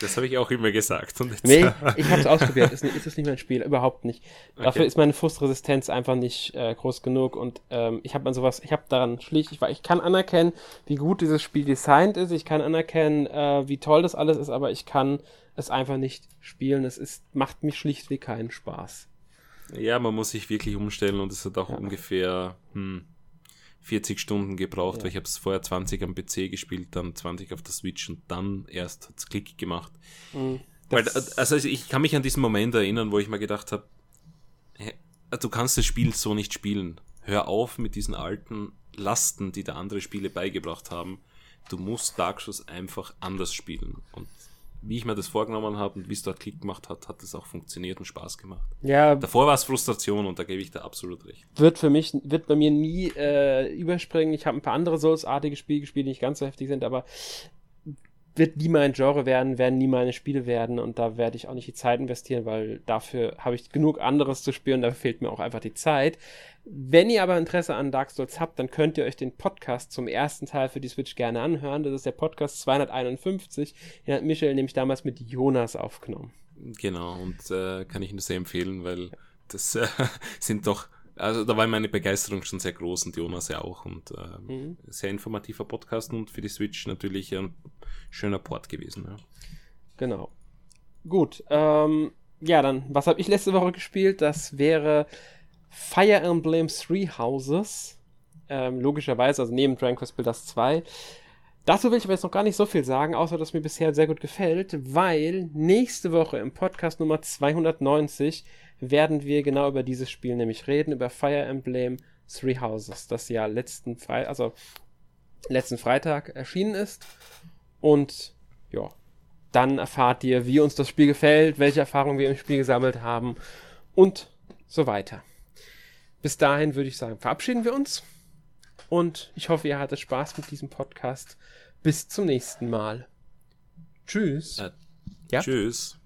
Das habe ich auch immer gesagt. Und Nee, ich habe es ausprobiert. Ist, ist es nicht mein Spiel, überhaupt nicht. Dafür Okay. ist meine Frustresistenz einfach nicht äh, groß genug und ähm, ich habe an sowas, ich habe daran schlicht, ich, ich kann anerkennen, wie gut dieses Spiel designt ist, ich kann anerkennen, äh, wie toll das alles ist, aber ich kann es einfach nicht spielen. Es ist, macht mich schlichtweg keinen Spaß. Ja, man muss sich wirklich umstellen und es hat auch Ja. ungefähr hm, 40 Stunden gebraucht, Ja. weil ich habe es vorher 20 am PC gespielt, dann 20 auf der Switch und dann erst hat's Klick gemacht. Mhm. Weil, Das- also ich kann mich an diesen Moment erinnern, wo ich mir gedacht habe, du kannst das Spiel so nicht spielen. Hör auf mit diesen alten Lasten, die da andere Spiele beigebracht haben. Du musst Dark Souls einfach anders spielen. Und wie ich mir das vorgenommen habe und wie es dort Klick gemacht hat, hat es auch funktioniert und Spaß gemacht. Ja. Davor war es Frustration und da gebe ich da absolut recht. Wird für mich, wird bei mir nie äh, überspringen. Ich habe ein paar andere Souls-artige Spiele gespielt, die nicht ganz so heftig sind, aber wird nie mein Genre werden, werden nie meine Spiele werden und da werde ich auch nicht die Zeit investieren, weil dafür habe ich genug anderes zu spielen, da fehlt mir auch einfach die Zeit. Wenn ihr aber Interesse an Dark Souls habt, dann könnt ihr euch den Podcast zum ersten Teil für die Switch gerne anhören. Das ist der Podcast 251. Den hat Michael nämlich damals mit Jonas aufgenommen. Genau, und äh, kann ich nur sehr empfehlen, weil das äh, sind doch also da war meine Begeisterung schon sehr groß und Jonas ja auch und äh, mhm. sehr informativer Podcast und für die Switch natürlich ein schöner Port gewesen. Ja. Genau. Gut, ähm, ja, dann, was habe ich letzte Woche gespielt? Das wäre Fire Emblem Three Houses. Ähm, logischerweise, also neben Dragon Quest Builders 2. Dazu will ich aber jetzt noch gar nicht so viel sagen, außer dass mir bisher sehr gut gefällt, weil nächste Woche im Podcast Nummer 290 werden wir genau über dieses Spiel nämlich reden, über Fire Emblem Three Houses, das ja letzten Freitag, also letzten Freitag erschienen ist. Und ja, dann erfahrt ihr, wie uns das Spiel gefällt, welche Erfahrungen wir im Spiel gesammelt haben und so weiter. Bis dahin würde ich sagen, verabschieden wir uns. Und ich hoffe, ihr hattet Spaß mit diesem Podcast. Bis zum nächsten Mal. Tschüss. Äh, ja? Tschüss.